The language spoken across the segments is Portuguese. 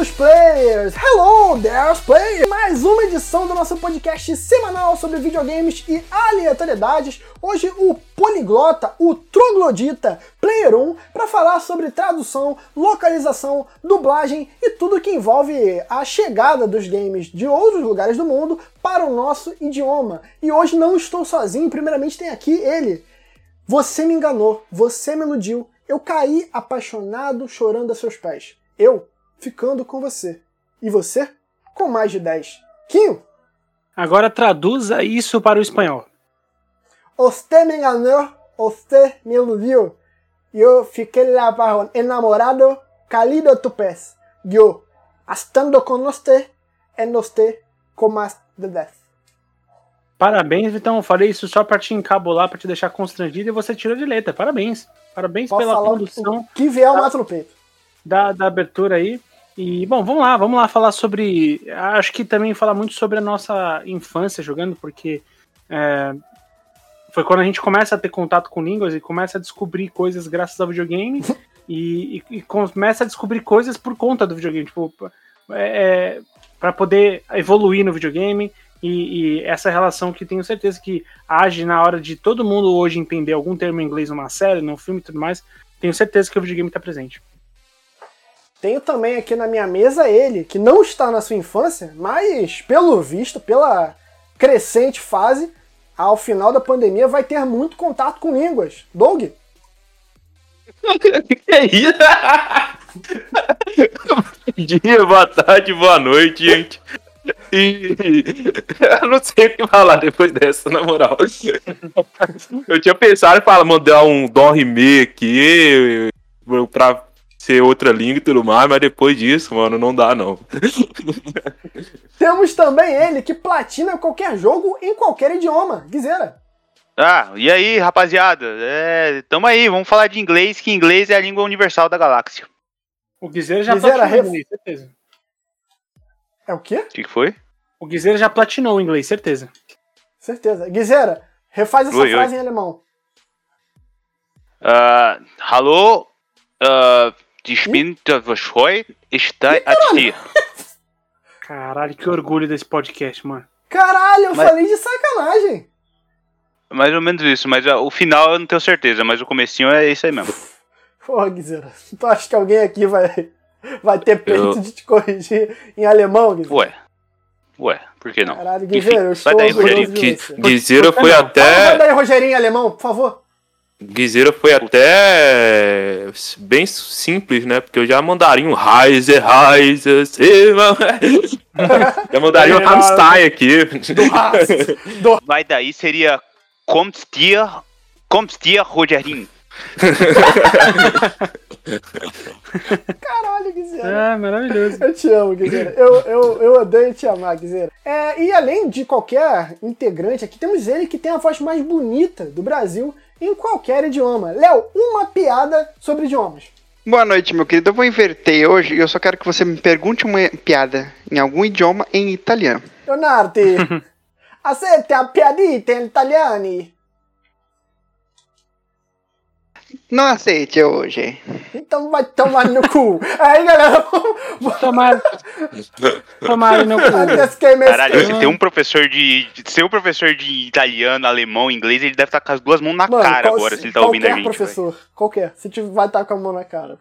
Queridos players! Hello, there's players! Mais uma edição do nosso podcast semanal sobre videogames e aleatoriedades. Hoje o poliglota, o troglodita Player 1 para falar sobre tradução, localização, dublagem e tudo que envolve a chegada dos games de outros lugares do mundo para o nosso idioma. E hoje não estou sozinho, primeiramente tem aqui ele. Você me enganou, você me iludiu, eu caí apaixonado chorando a seus pés. Eu ficando com você. E você com mais de 10. Quinho? Agora traduza isso para o espanhol. Você me enganou, você me iludiu. Eu fiquei lá enamorado, cálido tu pés. Eu, estando com você, en você com mais de 10. Parabéns, então eu falei isso só para te encabular, para te deixar constrangido e você tirou de letra. Parabéns. Parabéns Posso pela falar condução. O que vier eu mato no peito. Da, da abertura aí. E, bom, vamos lá, vamos lá falar sobre. Acho que também falar muito sobre a nossa infância jogando, porque é, foi quando a gente começa a ter contato com línguas e começa a descobrir coisas graças ao videogame e, e, e começa a descobrir coisas por conta do videogame, tipo, é, para poder evoluir no videogame e, e, essa relação que tenho certeza que age na hora de todo mundo hoje entender algum termo em inglês numa série, num filme e tudo mais, tenho certeza que o videogame está presente. Tenho também aqui na minha mesa ele, que não está na sua infância, mas pelo visto, pela crescente fase, ao final da pandemia vai ter muito contato com línguas. Doug? que é isso? Bom dia, boa tarde, boa noite, gente. E eu não sei o que falar depois dessa, na moral. Eu tinha pensado em falar, mandar um dó rimê aqui pra ser outra língua e tudo mais, mas depois disso, mano, não dá não. Temos também ele que platina qualquer jogo em qualquer idioma, Guizeira. Ah, e aí, rapaziada? É, tamo aí, vamos falar de inglês, que inglês é a língua universal da galáxia. O Guizeira já Guizeira, platinou ref... inglês, certeza. É o quê? O que, que foi? O Guizeira já platinou o inglês, certeza. Certeza. Guizeira, refaz essa Oi, frase oi. em alemão. Uh, hallo, uh, die Spinte Verscheu está aqui. Caralho, que orgulho desse podcast, mano. Caralho, eu Mas- falei de sacanagem. Mais ou menos isso, mas uh, o final eu não tenho certeza, mas o comecinho é isso aí mesmo. Porra, Guizeira, tu acha que alguém aqui vai, vai ter peito Eu- de te corrigir em alemão, Guizeira? Ué, ué, por que não? Caralho, Enfim, Guizeira, eu vai estou daí, orgulhoso Rogerinho. de. Guizeira foi Não. Fala, vai até. daí, Rogerinho, em alemão, por favor. Guizeira foi até bem simples, né? Porque eu já mandaria um Reise, Reise, Sema. Já mandaria um Rammstein aqui. Vai daí seria Kommt dir, Kommt dir, Rogerinho. Caralho, Guizeira. Ah, maravilhoso. Eu te amo, Guizeira. Eu, eu, eu odeio te amar, Guizeira. É, e além de qualquer integrante aqui, temos ele que tem a voz mais bonita do Brasil em qualquer idioma. Léo, uma piada sobre idiomas. Boa noite, meu querido. Eu vou inverter hoje e eu só quero que você me pergunte uma piada em algum idioma em italiano. Leonardo, aceita a piadita in italiani? Não aceite hoje. Então vai tomar no cu. Aí, galera, Tomar. Tomar no cu. Caralho, se tem um professor de. Se um professor de italiano, alemão, inglês, ele deve estar com as duas mãos na Mano, cara qual- agora, se ele tá ouvindo a gente. professor, qualquer. Se tiver, vai estar com a mão na cara.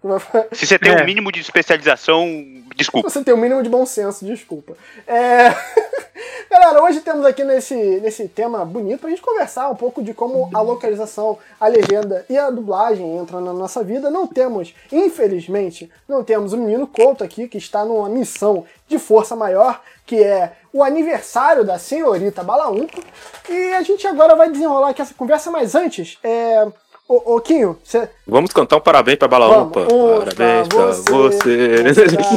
Se você tem É. um mínimo de especialização, desculpa. Você tem o mínimo de bom senso, desculpa. É... Galera, hoje temos aqui nesse, nesse tema bonito pra gente conversar um pouco de como a localização, a legenda e a dublagem entram na nossa vida. Não temos, infelizmente, não temos o menino Couto aqui, que está numa missão de força maior, que é o aniversário da senhorita Balaumpa. E a gente agora vai desenrolar aqui essa conversa, mas antes, é... Ô, ô Quinho, você... Vamos cantar um parabéns pra um Parabéns pra pra você.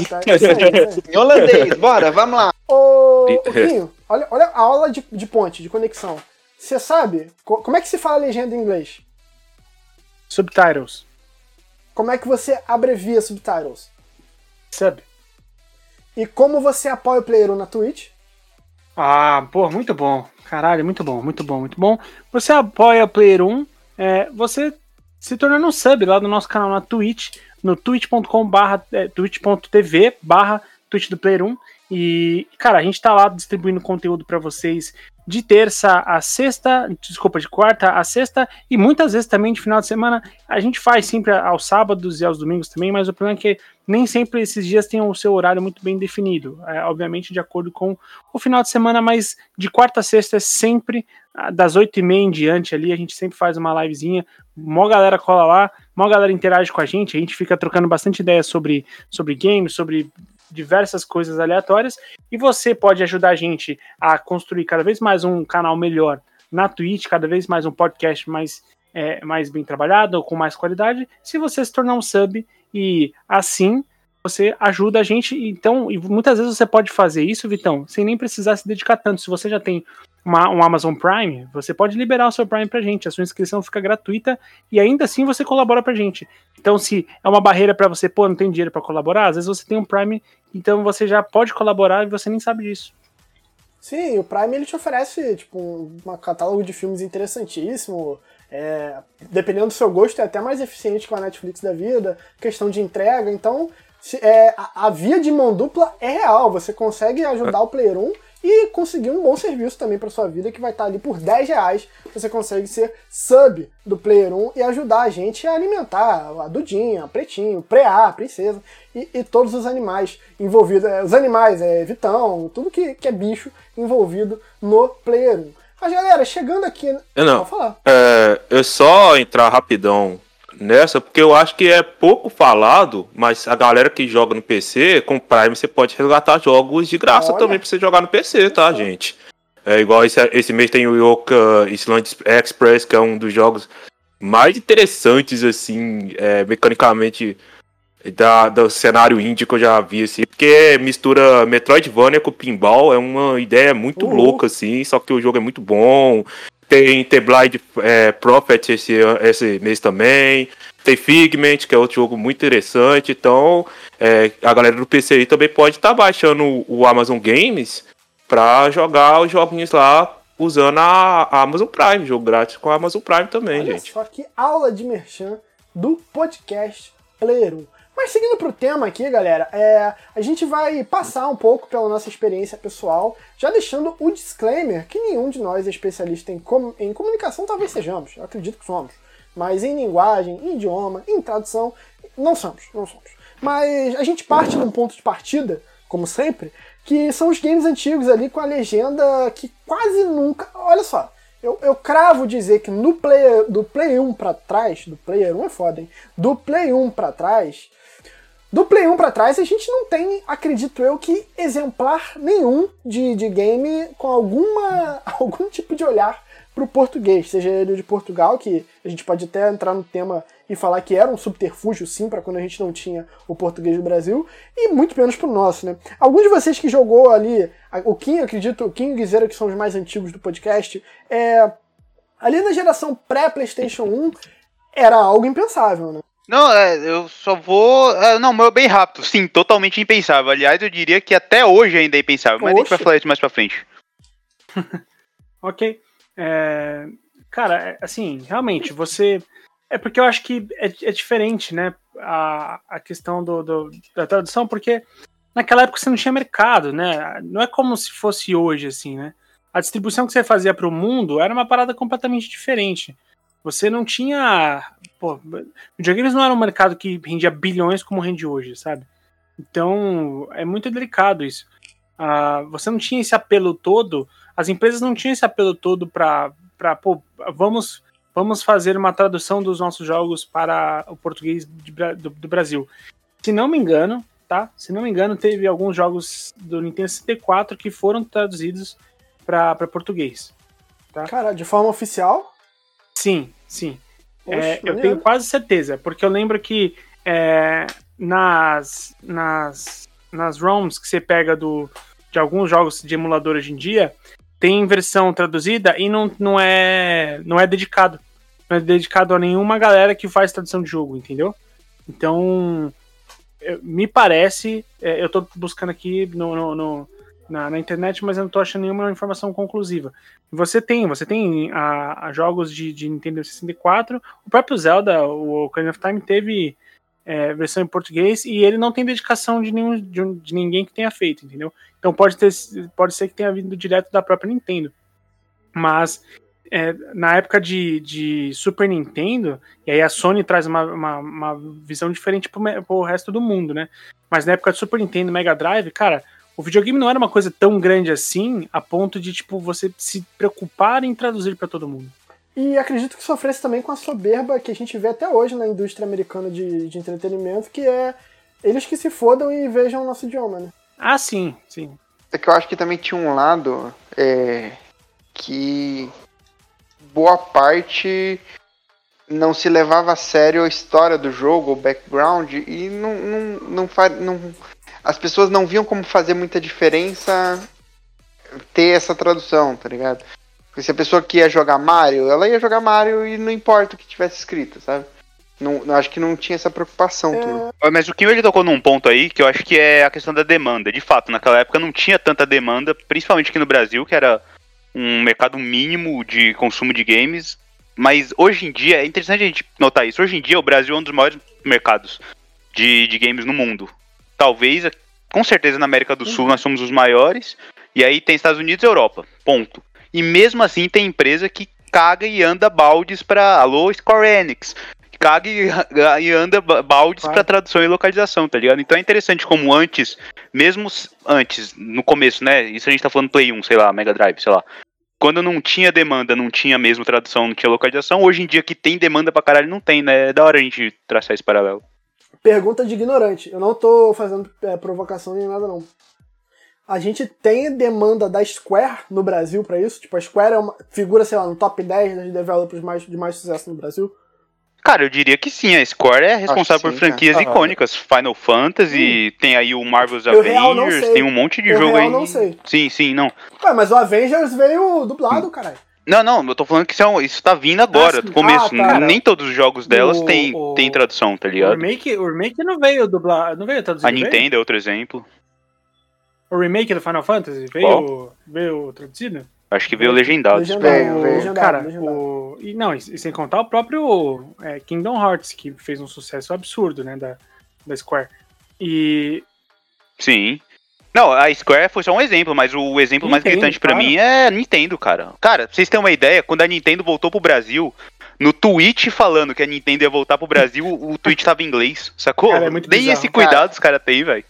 Tá, tá, isso aí, isso aí. Em holandês, bora, vamos lá. Ô, ô Quinho, olha, olha a aula de, de ponte, de conexão. Você sabe co- como é que se fala legenda em inglês? Subtitles. Como é que você abrevia subtitles? Sub. E como você apoia o Player 1 na Twitch? Ah, pô, muito bom. Caralho, muito bom, muito bom, muito bom. Você apoia Player 1, é, você se tornando um sub lá no nosso canal na Twitch. no twitch.com barra, é, twitch.tv barra Twitch do Player 1. E, cara, a gente tá lá distribuindo conteúdo para vocês de terça a sexta, desculpa, de quarta a sexta, e muitas vezes também de final de semana. A gente faz sempre aos sábados e aos domingos também, mas o problema é que nem sempre esses dias têm o seu horário muito bem definido. É, obviamente, de acordo com o final de semana, mas de quarta a sexta é sempre ah, das oito e meia em diante ali, a gente sempre faz uma livezinha, mó galera cola lá, mó galera interage com a gente, a gente fica trocando bastante ideias sobre, sobre games, sobre diversas coisas aleatórias, e você pode ajudar a gente a construir cada vez mais um canal melhor na Twitch, cada vez mais um podcast mais, é, mais bem trabalhado, com mais qualidade, se você se tornar um sub, e assim você ajuda a gente. Então, e muitas vezes você pode fazer isso, Vitão, sem nem precisar se dedicar tanto. Se você já tem uma, um Amazon Prime, você pode liberar o seu Prime pra gente. A sua inscrição fica gratuita e ainda assim você colabora pra gente. Então, se é uma barreira para você, pô, não tem dinheiro para colaborar, às vezes você tem um Prime, então você já pode colaborar e você nem sabe disso. Sim, o Prime ele te oferece tipo um catálogo de filmes interessantíssimo. É, dependendo do seu gosto, é até mais eficiente que a Netflix da vida, questão de entrega. Então, se, é, a, a, via de mão dupla é real. Você consegue ajudar o Player 1 e conseguir um bom serviço também para sua vida, que vai estar ali por 10 reais. Você consegue ser sub do Player 1 e ajudar a gente a alimentar a Dudinha, a Pretinho, o Preá, a Princesa e, e, todos os animais envolvidos. É, os animais, é Vitão, tudo que, que é bicho envolvido no Player 1. Mas galera, chegando aqui. Eu não. É, eu só entrar rapidão nessa, porque eu acho que é pouco falado, mas a galera que joga no PC, com Prime você pode resgatar jogos de graça Olha. também pra você jogar no PC, tá, gente? É igual esse, esse mês tem o Yoka Island Express, que é um dos jogos mais interessantes, assim, é, mecanicamente da, do cenário indie que eu já vi, assim, porque mistura Metroidvania com pinball, é uma ideia muito uhum. louca, assim, só que o jogo é muito bom, tem The Blind é, Prophet esse, esse mês também. Tem Figment, que é outro jogo muito interessante. Então, é, a galera do PC aí também pode estar tá baixando o Amazon Games para jogar os joguinhos lá usando a, a, Amazon Prime, jogo grátis com a Amazon Prime também, Olha gente. Só que aula de merchan do podcast Player 1. Mas seguindo para o tema aqui, galera, é, a gente vai passar um pouco pela nossa experiência pessoal, já deixando o disclaimer que nenhum de nós é especialista em, com, em comunicação, talvez sejamos, eu acredito que somos, mas em linguagem, em idioma, em tradução, não somos, não somos. Mas a gente parte num ponto de partida, como sempre, que são os games antigos ali com a legenda que quase nunca. Olha só, eu, eu cravo dizer que no play, do Play 1 pra trás, do Player 1 é foda, hein? Do Play 1 pra trás, do Play 1 para trás, a gente não tem, acredito eu, que exemplar nenhum de, de game com alguma, algum tipo de olhar para o português, seja ele de Portugal, que a gente pode até entrar no tema e falar que era um subterfúgio, sim, para quando a gente não tinha o português do Brasil, e muito menos para o nosso, né? Alguns de vocês que jogou ali, o Kim, acredito, o Kim e o que são os mais antigos do podcast, é, ali na geração pré-PlayStation 1, era algo impensável, né? Não, é, eu só vou. É, não, meu bem rápido. Sim, totalmente impensável. Aliás, eu diria que até hoje ainda é impensável. Mas Oxe. a gente vai falar isso mais pra frente. ok. É, cara, é, assim, realmente, você. É porque eu acho que é, é diferente, né? A, a questão do, do, da tradução, porque naquela época você não tinha mercado, né? Não é como se fosse hoje, assim, né? A distribuição que você fazia para o mundo era uma parada completamente diferente. Você não tinha. Pô, videogames não era um mercado que rendia bilhões como rende hoje, sabe? Então é muito delicado isso. Uh, você não tinha esse apelo todo, as empresas não tinham esse apelo todo para, pô, vamos, vamos fazer uma tradução dos nossos jogos para o português de, do, do, Brasil. Se não me engano, tá? Se não me engano, teve alguns jogos do Nintendo 64 que foram traduzidos para português. Tá? Cara, de forma oficial? Sim, sim. Oxe, é, eu tenho quase certeza, porque eu lembro que é, nas, nas, nas ROMs que você pega do, de alguns jogos de emulador hoje em dia, tem versão traduzida e não, não, é, não é dedicado. Não é dedicado a nenhuma galera que faz tradução de jogo, entendeu? Então, me parece, é, eu tô buscando aqui no, no, no na, na, internet, mas eu não tô achando nenhuma informação conclusiva. Você tem, você tem a, a jogos de, de, Nintendo 64, o próprio Zelda, o Ocarina of Time teve é, versão em português e ele não tem dedicação de, nenhum, de, de, ninguém que tenha feito, entendeu? Então pode, ter, pode ser que tenha vindo direto da própria Nintendo. Mas é, na época de, de, Super Nintendo, e aí a Sony traz uma, uma, uma visão diferente pro, pro resto do mundo, né? Mas na época de Super Nintendo Mega Drive, cara, o videogame não era uma coisa tão grande assim, a ponto de, tipo, você se preocupar em traduzir para todo mundo. E acredito que sofresse também com a soberba que a gente vê até hoje na indústria americana de, de entretenimento, que é eles que se fodam e vejam o nosso idioma, né? Ah, sim, sim. É que eu acho que também tinha um lado é, que boa parte não se levava a sério a história do jogo, o background, e não, não, não, não, as pessoas não viam como fazer muita diferença ter essa tradução, tá ligado? Porque se a pessoa que ia jogar Mario, ela ia jogar Mario e não importa o que tivesse escrito, sabe? Não, acho que não tinha essa preocupação. É... Mas o Kim ele tocou num ponto aí que eu acho que é a questão da demanda. De fato, naquela época não tinha tanta demanda, principalmente aqui no Brasil, que era um mercado mínimo de consumo de games. Mas hoje em dia, é interessante a gente notar isso. Hoje em dia, o Brasil é um dos maiores mercados de, de games no mundo. Talvez, com certeza, na América do Sul, uhum. nós somos os maiores. E aí tem Estados Unidos e Europa. Ponto. E mesmo assim, tem empresa que caga e anda baldes pra. Alô, Square Enix caga e, e anda baldes para tradução e localização, tá ligado? Então é interessante como antes, mesmo antes, no começo, né? Isso a gente tá falando Play 1, sei lá, Mega Drive, sei lá. Quando não tinha demanda, não tinha mesmo tradução, não tinha localização. Hoje em dia que tem demanda pra caralho, não tem, né? É da hora a gente traçar esse paralelo. Pergunta de ignorante. Eu não tô fazendo é, provocação nem nada, não. A gente tem demanda da Square no Brasil para isso? Tipo, a Square é uma figura, sei lá, no top 10 das developers mais, de mais sucesso no Brasil? Cara, eu diria que sim. A Square é responsável sim, por franquias cara. icônicas. Final Fantasy, sim. tem aí o Marvel's eu Avengers, tem um monte de eu jogo aí. não sei. Sim, sim, não. Ué, mas o Avengers veio dublado, caralho. Não, não, eu tô falando que isso, é isso tá vindo agora, ah, do começo. Ah, tá. Nem todos os jogos delas o, tem, o, tem tradução, tá ligado? O remake, o remake não veio dublado, não veio traduzido. A Nintendo veio? é outro exemplo. O remake do Final Fantasy veio, veio traduzido? Acho que veio legendado. Legendado, veio, veio. Cara, legendado. O... E, não, e, sem contar o próprio é, Kingdom Hearts, que fez um sucesso absurdo, né, da, da Square. E... Sim. Não, a Square foi só um exemplo, mas o exemplo Nintendo, mais gritante para mim é Nintendo, cara. Cara, pra vocês terem uma ideia, quando a Nintendo voltou pro Brasil, no tweet falando que a Nintendo ia voltar pro Brasil, o tweet tava em inglês, sacou? Cara, é Nem bizarro. esse cuidado cara, os caras têm, velho.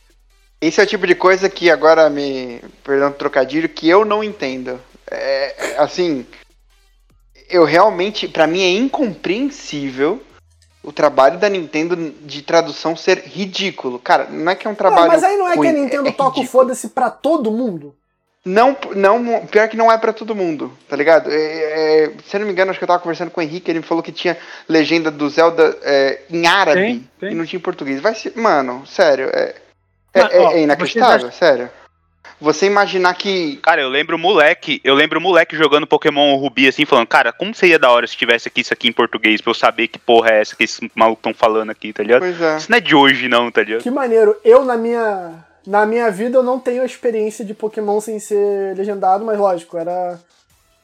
Esse é o tipo de coisa que agora me. Perdão o trocadilho, que eu não entendo. É, assim, eu realmente, para mim é incompreensível o trabalho da Nintendo de tradução ser ridículo. Cara, não é que é um trabalho. Não, mas aí não é ruim, que a Nintendo é, toca o foda-se pra todo mundo? Não, não, pior que não é para todo mundo, tá ligado? É, é, se eu não me engano, acho que eu tava conversando com o Henrique, ele me falou que tinha legenda do Zelda é, em árabe tem, tem. e não tinha em português. Vai ser, mano, sério, é, é, ó, é inacreditável, sério. Você imaginar que. Cara, eu lembro o moleque, eu lembro o moleque jogando Pokémon Rubi assim, falando, cara, como seria da hora se tivesse aqui isso aqui em português, pra eu saber que porra é essa que esses malucos estão falando aqui, tá ligado? Pois é. Isso não é de hoje, não, tá ligado? Que maneiro. Eu, na minha. Na minha vida, eu não tenho a experiência de Pokémon sem ser legendado, mas lógico, era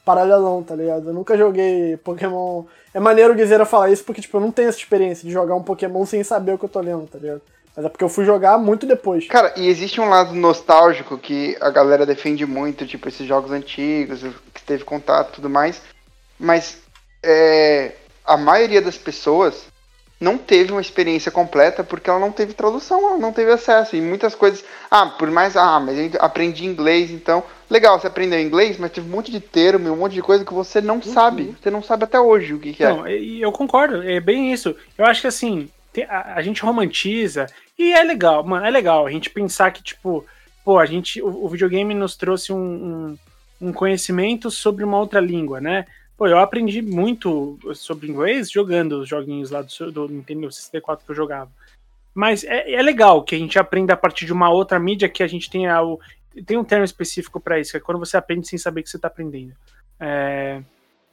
paralelão, tá ligado? Eu nunca joguei Pokémon. É maneiro o Guizeira falar isso porque, tipo, eu não tenho essa experiência de jogar um Pokémon sem saber o que eu tô lendo, tá ligado? Mas é porque eu fui jogar muito depois. Cara, e existe um lado nostálgico que a galera defende muito, tipo esses jogos antigos, que teve contato e tudo mais. Mas é, a maioria das pessoas não teve uma experiência completa porque ela não teve tradução, ela não teve acesso. E muitas coisas. Ah, por mais. Ah, mas eu aprendi inglês, então. Legal, você aprendeu inglês, mas teve um monte de termo, um monte de coisa que você não uhum. sabe. Você não sabe até hoje o que, que é. eu concordo, é bem isso. Eu acho que assim, a, a gente romantiza e é legal, mano, é legal a gente pensar que, tipo, pô, a gente, o, o videogame nos trouxe um, um, um, conhecimento sobre uma outra língua, né? Pô, eu aprendi muito sobre inglês jogando os joguinhos lá do, do Nintendo 64 que eu jogava. Mas é, é, legal que a gente aprenda a partir de uma outra mídia que a gente tenha o. Tem um termo específico para isso, que é quando você aprende sem saber que você está aprendendo. É,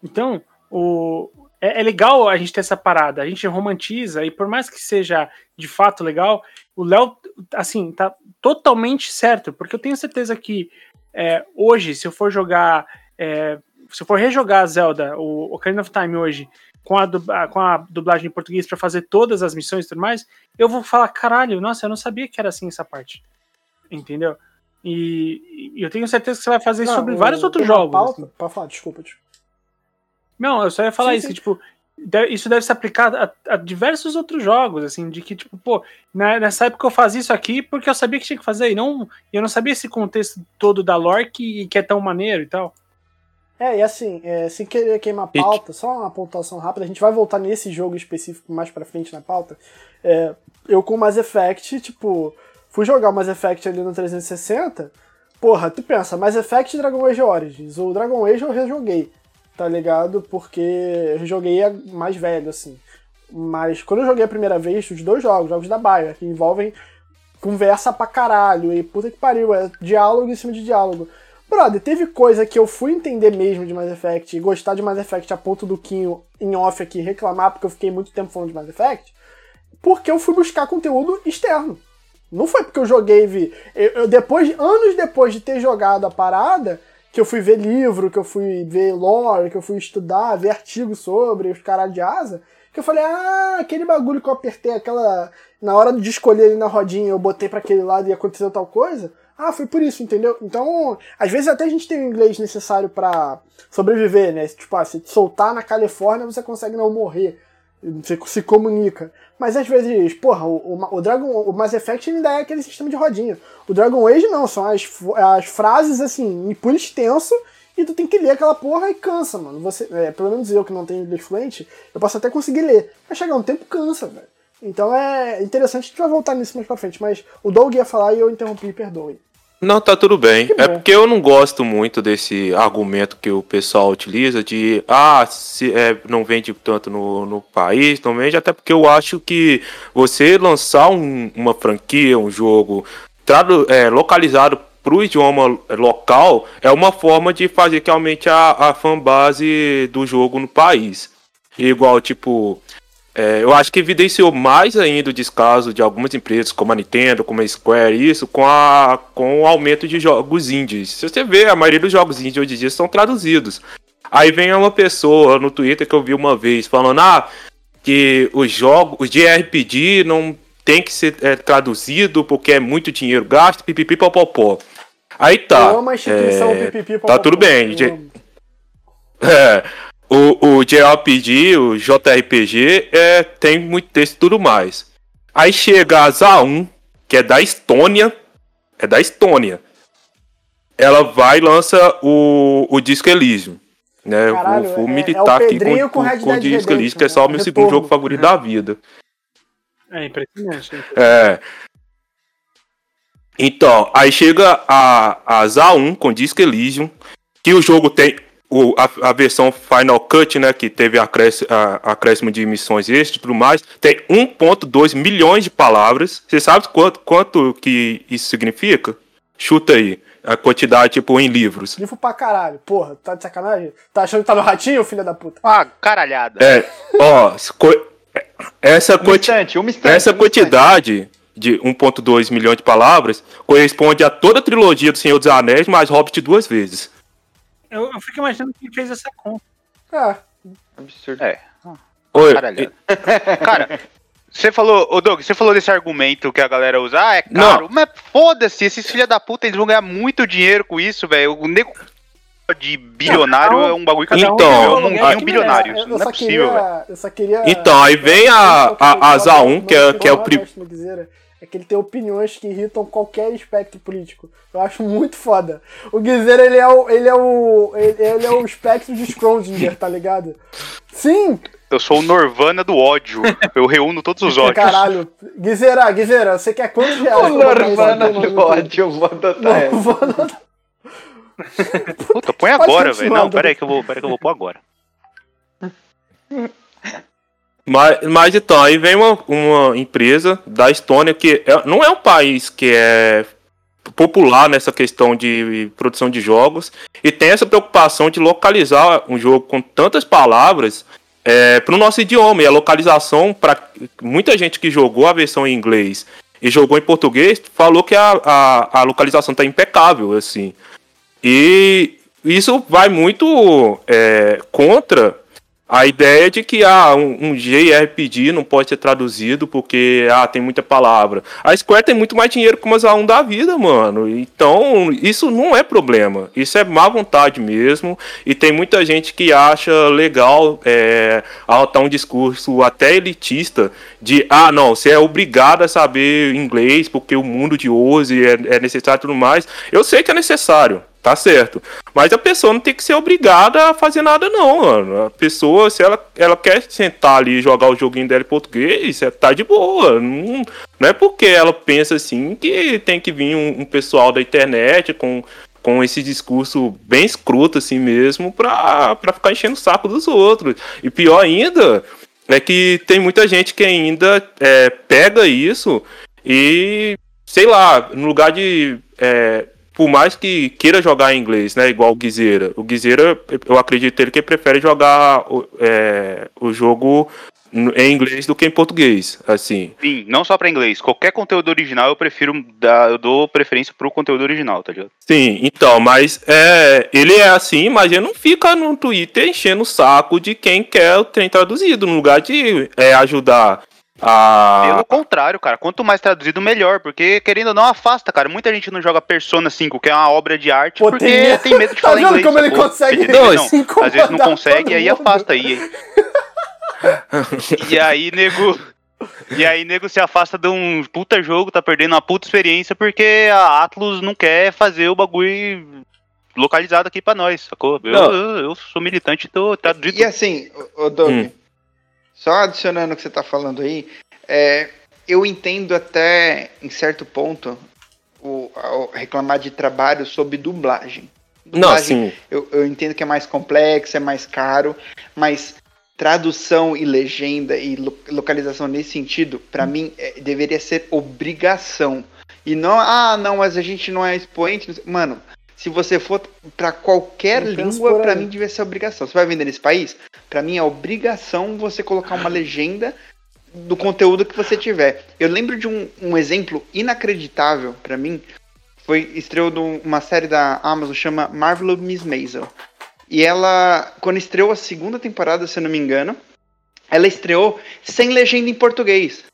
então, o, é, é, legal a gente ter essa parada, a gente romantiza, e por mais que seja de fato legal, o Léo, assim, tá totalmente certo, porque eu tenho certeza que é, hoje, se eu for jogar é, se eu for rejogar Zelda, o Ocarina of Time hoje, com a, com a dublagem em português para fazer todas as missões e tudo mais, eu vou falar, caralho, nossa, eu não sabia que era assim essa parte. Entendeu? E, e eu tenho certeza que você vai fazer isso sobre vários outros jogos. Pauta, assim. Falar, desculpa, desculpa. Não, eu só ia falar sim, isso, sim. que, tipo, isso deve se aplicar a, a, diversos outros jogos, assim, de que, tipo, pô, na, nessa época eu fazia isso aqui porque eu sabia que tinha que fazer, e não, eu não sabia esse contexto todo da lore que, que é tão maneiro e tal. É, e assim, é, sem querer queimar a pauta, só uma pontuação rápida, a gente vai voltar nesse jogo específico mais pra frente na pauta. É, eu com o Mass Effect, tipo, fui jogar o Mass Effect ali no 360, porra, tu pensa, Mass Effect e Dragon Age Origins, o Dragon Age eu rejoguei tá ligado? Porque eu joguei mais velho, assim. Mas quando eu joguei a primeira vez, os dois jogos, jogos da Bayer, que envolvem conversa pra caralho, e puta que pariu, é diálogo em cima de diálogo. Brother, teve coisa que eu fui entender mesmo de Mass Effect e gostar de Mass Effect a ponto do Kinho em off aqui reclamar porque eu fiquei muito tempo falando de Mass Effect, porque eu fui buscar conteúdo externo. Não foi porque eu joguei vi. Eu, eu, depois, anos depois de ter jogado a parada, que eu fui ver livro, que eu fui ver lore, que eu fui estudar, ver artigos sobre os caras de asa, que eu falei, ah, aquele bagulho que eu apertei, aquela. Na hora de escolher ali na rodinha, eu botei para aquele lado e aconteceu tal coisa. Ah, foi por isso, entendeu? Então, às vezes até a gente tem o inglês necessário para sobreviver, né? Tipo, ah, se te soltar na Califórnia, você consegue não morrer. Se comunica. Mas às vezes, porra, o, o, Dragon, o Mass Effect ainda é aquele sistema de rodinha. O Dragon Age não, são as, as frases assim, por extenso, e tu tem que ler aquela porra e cansa, mano. Você, é, pelo menos eu que não tenho inglês fluente, eu posso até conseguir ler. Mas chegar um tempo cansa, velho. Então é interessante, a gente vai voltar nisso mais pra frente. Mas o Doug ia falar e eu interrompi, perdoe. Não, tá tudo bem. É porque eu não gosto muito desse argumento que o pessoal utiliza de ah, se, é, não vende tanto no, no país, não vende, até porque eu acho que você lançar um, uma franquia, um jogo tradu, é, localizado para o idioma local é uma forma de fazer que aumente a, a fanbase do jogo no país. Igual, tipo, é, eu acho que evidenciou mais ainda o descaso de algumas empresas, como a Nintendo, como a Square, isso, com, a, com o aumento de jogos indies. Se você vê, a maioria dos jogos indies hoje em dia são traduzidos. Aí vem uma pessoa no Twitter que eu vi uma vez falando, ah, que os jogos, os de RPG não tem que ser é, traduzido porque é muito dinheiro gasto, pipipi popopó. Aí tá. Eu amo a instituição é, pipipi Tá tudo bem. É, o, o JRPG, o JRPG, é, tem muito texto e tudo mais. Aí chega a ZA1, que é da Estônia. É da Estônia. Ela vai e lança o, o Disco Elysium. Né? Caralho, vou, vou é, militar é aqui com, com, com, com o Disco Elysium, que é só o meu segundo jogo favorito da vida. É impressionante. É. Então, aí chega a, a ZA1 com Disco Elysium, que o jogo tem o, a, a, versão Final Cut, né, que teve acréscimo, a, acréscimo de emissões extras e tudo mais, tem 1.2 milhões de palavras. Você sabe quanto, quanto que isso significa? Chuta aí. A quantidade, tipo, em livros. Livro pra caralho. Porra, tá de sacanagem? Tá achando que tá no ratinho, filho da puta? Ah, caralhada. É, ó, essa, quanti instante, um instante, essa um quantidade de 1.2 milhões de palavras corresponde a toda a trilogia do Senhor dos Anéis, mais Hobbit duas vezes. Eu, eu fico imaginando quem fez essa conta. Ah, absurdo. É. Oi. Cara, você falou, ô Doug, você falou desse argumento que a galera usa, ah, é caro. Não. Mas foda-se, esses filha da puta, eles vão ganhar muito dinheiro com isso, velho. O nego de bilionário é um bagulho que então, um, é um bilionário. Eu, não é possível, velho. Eu só queria. Então, aí vem a, a, a ZA1, que é, que é o primeiro é que ele tem opiniões que irritam qualquer espectro político. Eu acho muito foda. O Guizeira, ele é o. ele é o. ele, ele é o espectro de Schrödinger, tá ligado? Sim! Eu sou o Norvana do ódio. Eu reúno todos os ódios. Caralho. Guizeira, Guizeira, você quer quantos reais? O Norvana do ódio, eu vou adotar essa. Puta, põe agora, velho. Não, pera aí que eu vou, pera aí que eu vou pôr agora. Mas, mas então, aí vem uma, uma empresa da Estônia que é, não é um país que é popular nessa questão de produção de jogos e tem essa preocupação de localizar um jogo com tantas palavras é, para o nosso idioma. E a localização, para muita gente que jogou a versão em inglês e jogou em português, falou que a, a, a localização está impecável, assim. E isso vai muito é, contra a ideia de que ah, um, um JRPG não pode ser traduzido porque ah, tem muita palavra. A Square tem muito mais dinheiro que umas A1 da vida, mano. Então, isso não é problema. Isso é má vontade mesmo. E tem muita gente que acha legal é, um discurso até elitista de ah, não, você é obrigado a saber inglês porque o mundo de hoje é, é necessário e tudo mais. Eu sei que é necessário tá certo. Mas a pessoa não tem que ser obrigada a fazer nada, não, mano. A pessoa, se ela, ela quer sentar ali e jogar o joguinho dela em português, é, tá de boa. Não, não é porque ela pensa assim que tem que vir um, um pessoal da internet com, com esse discurso bem escroto assim mesmo pra, pra ficar enchendo o saco dos outros. E pior ainda é que tem muita gente que ainda é, pega isso e, sei lá, no lugar de é, por mais que queira jogar em inglês, né? Igual o Guizeira. O Guizeira, eu acredito ele que prefere jogar é, o jogo em inglês do que em português, assim. Sim, não só para inglês. Qualquer conteúdo original eu prefiro dar, eu dou preferência pro conteúdo original, tá ligado? Sim, então, mas é, ele é assim, mas ele não fica no Twitter enchendo o saco de quem quer o trem traduzido, no lugar de é, ajudar ah. Pelo contrário, cara. Quanto mais traduzido, melhor. Porque, querendo ou não, afasta, cara. Muita gente não joga Persona 5, que é uma obra de arte, Pô, porque tem... tem... medo de tá falar inglês. como ele consegue não, não, Às vezes não consegue, e aí afasta. aí. e aí, nego... E aí, nego se afasta de um puta jogo, tá perdendo uma puta experiência, porque a Atlus não quer fazer o bagulho localizado aqui pra nós, sacou? Eu, eu, eu, sou militante, tô traduzido. E assim, o Doug... Hum só adicionando o que você está falando aí, é, eu entendo até, em certo ponto, o, o reclamar de trabalho sobre dublagem. dublagem Não, sim. Eu, eu entendo que é mais complexo, é mais caro, mas tradução e legenda e lo localização nesse sentido, para hum. mim, é, deveria ser obrigação. E não, ah, não, mas a gente não é expoente. Mano, se você for para qualquer língua, para mim devia ser obrigação. Você vai vender nesse país? Para mim é obrigação você colocar uma legenda do conteúdo que você tiver. Eu lembro de um, um exemplo inacreditável para mim. Foi estreou uma série da Amazon chama Marvelous Miss Maisel. E ela, quando estreou a segunda temporada, se eu não me engano, ela estreou sem legenda em português.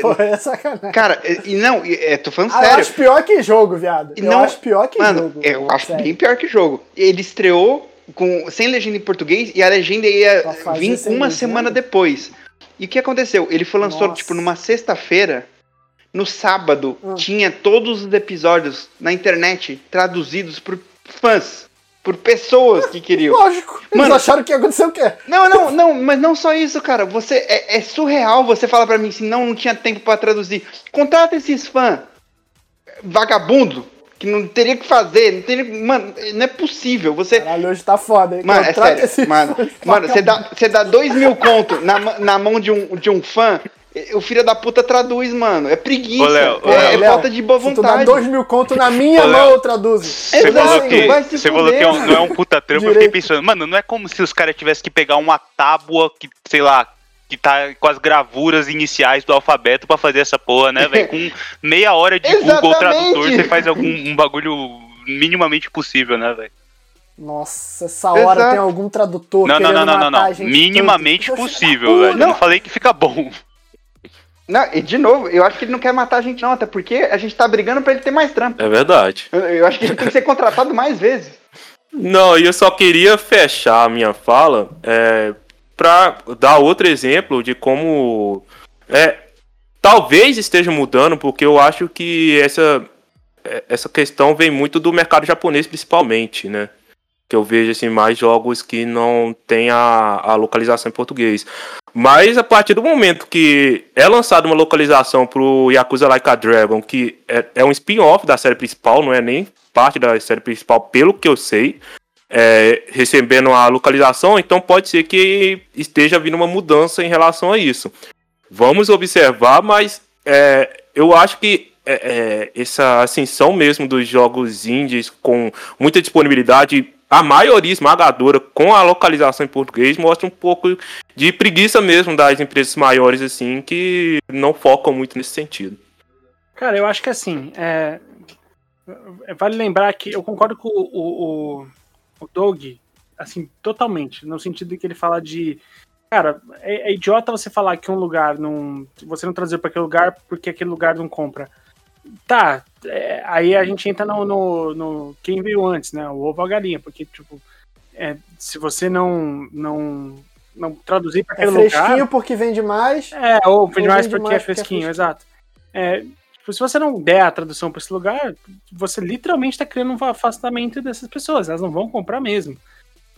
Pô, é sacanagem. Cara, e não, é, tô falando ah, sério. Eu acho pior que jogo, viado. Eu não, acho pior que mano, jogo. Eu acho sério. bem pior que jogo. Ele estreou com, sem legenda em português e a legenda ia vir uma semana depois. E o que aconteceu? Ele foi lançado, tipo, numa sexta-feira. No sábado, hum. tinha todos os episódios na internet traduzidos por fãs por pessoas que queriam. Lógico. Eles Mano, acharam que ia acontecer o quê? Não, não, não, mas não só isso, cara. Você é, é surreal você falar para mim assim, não, não tinha tempo para traduzir. Contrata esses fãs vagabundo que não teria que fazer, não teria, mano, não é possível. Você Caralho, hoje tá foda, hein? Mano, é sério, mano, mano, você dá, você dá dois mil conto na, na mão de um, de um fã, o filho da puta traduz, mano. É preguiça. Ô, Léo, é, Léo, é falta de boa vontade. Se tu dá dois mil conto na minha Ô, mão, eu traduzo. Você falou que, você falou que é um, não é um puta trampo. Eu fiquei pensando, mano, não é como se os caras tivessem que pegar uma tábua que, sei lá, que tá com as gravuras iniciais do alfabeto para fazer essa porra, né, velho? Com meia hora de Google Tradutor, você faz algum um bagulho minimamente possível, né, velho? Nossa, essa hora Exato. tem algum tradutor não, não, não, não, não, não. Minimamente possível, velho. Eu não falei que fica bom. Não, e de novo, eu acho que ele não quer matar a gente, não, até porque a gente tá brigando pra ele ter mais trampo. É verdade. Eu, eu acho que ele tem que ser contratado mais vezes. Não, e eu só queria fechar a minha fala é, para dar outro exemplo de como é, talvez esteja mudando, porque eu acho que essa, é, essa questão vem muito do mercado japonês, principalmente, né? Que eu vejo assim, mais jogos que não tem a, a localização em português. Mas a partir do momento que é lançada uma localização pro Yakuza Like a Dragon, que é, é um spin-off da série principal, não é nem parte da série principal, pelo que eu sei, é, recebendo a localização, então pode ser que esteja vindo uma mudança em relação a isso. Vamos observar, mas é, eu acho que é, é essa ascensão mesmo dos jogos indies com muita disponibilidade a maioria esmagadora com a localização em português mostra um pouco de preguiça mesmo das empresas maiores assim que não focam muito nesse sentido. Cara, eu acho que assim, é... é, vale lembrar que eu concordo com o, o, o Doug, assim, totalmente, no sentido de que ele fala de. Cara, é, é idiota você falar que um lugar não. Você não trazer para aquele lugar porque aquele lugar não compra. Tá, é, aí a gente entra no, no, no, Quem veio antes, né? O ovo ou a galinha, porque, tipo, é, se você não. não não traduzir para aquele é fresquinho lugar. fresquinho porque vende mais. É, ou vende ou mais vende porque mais é fresquinho, é fresquinho. exato. É, se você não der a tradução para esse lugar, você literalmente está criando um afastamento dessas pessoas, elas não vão comprar mesmo.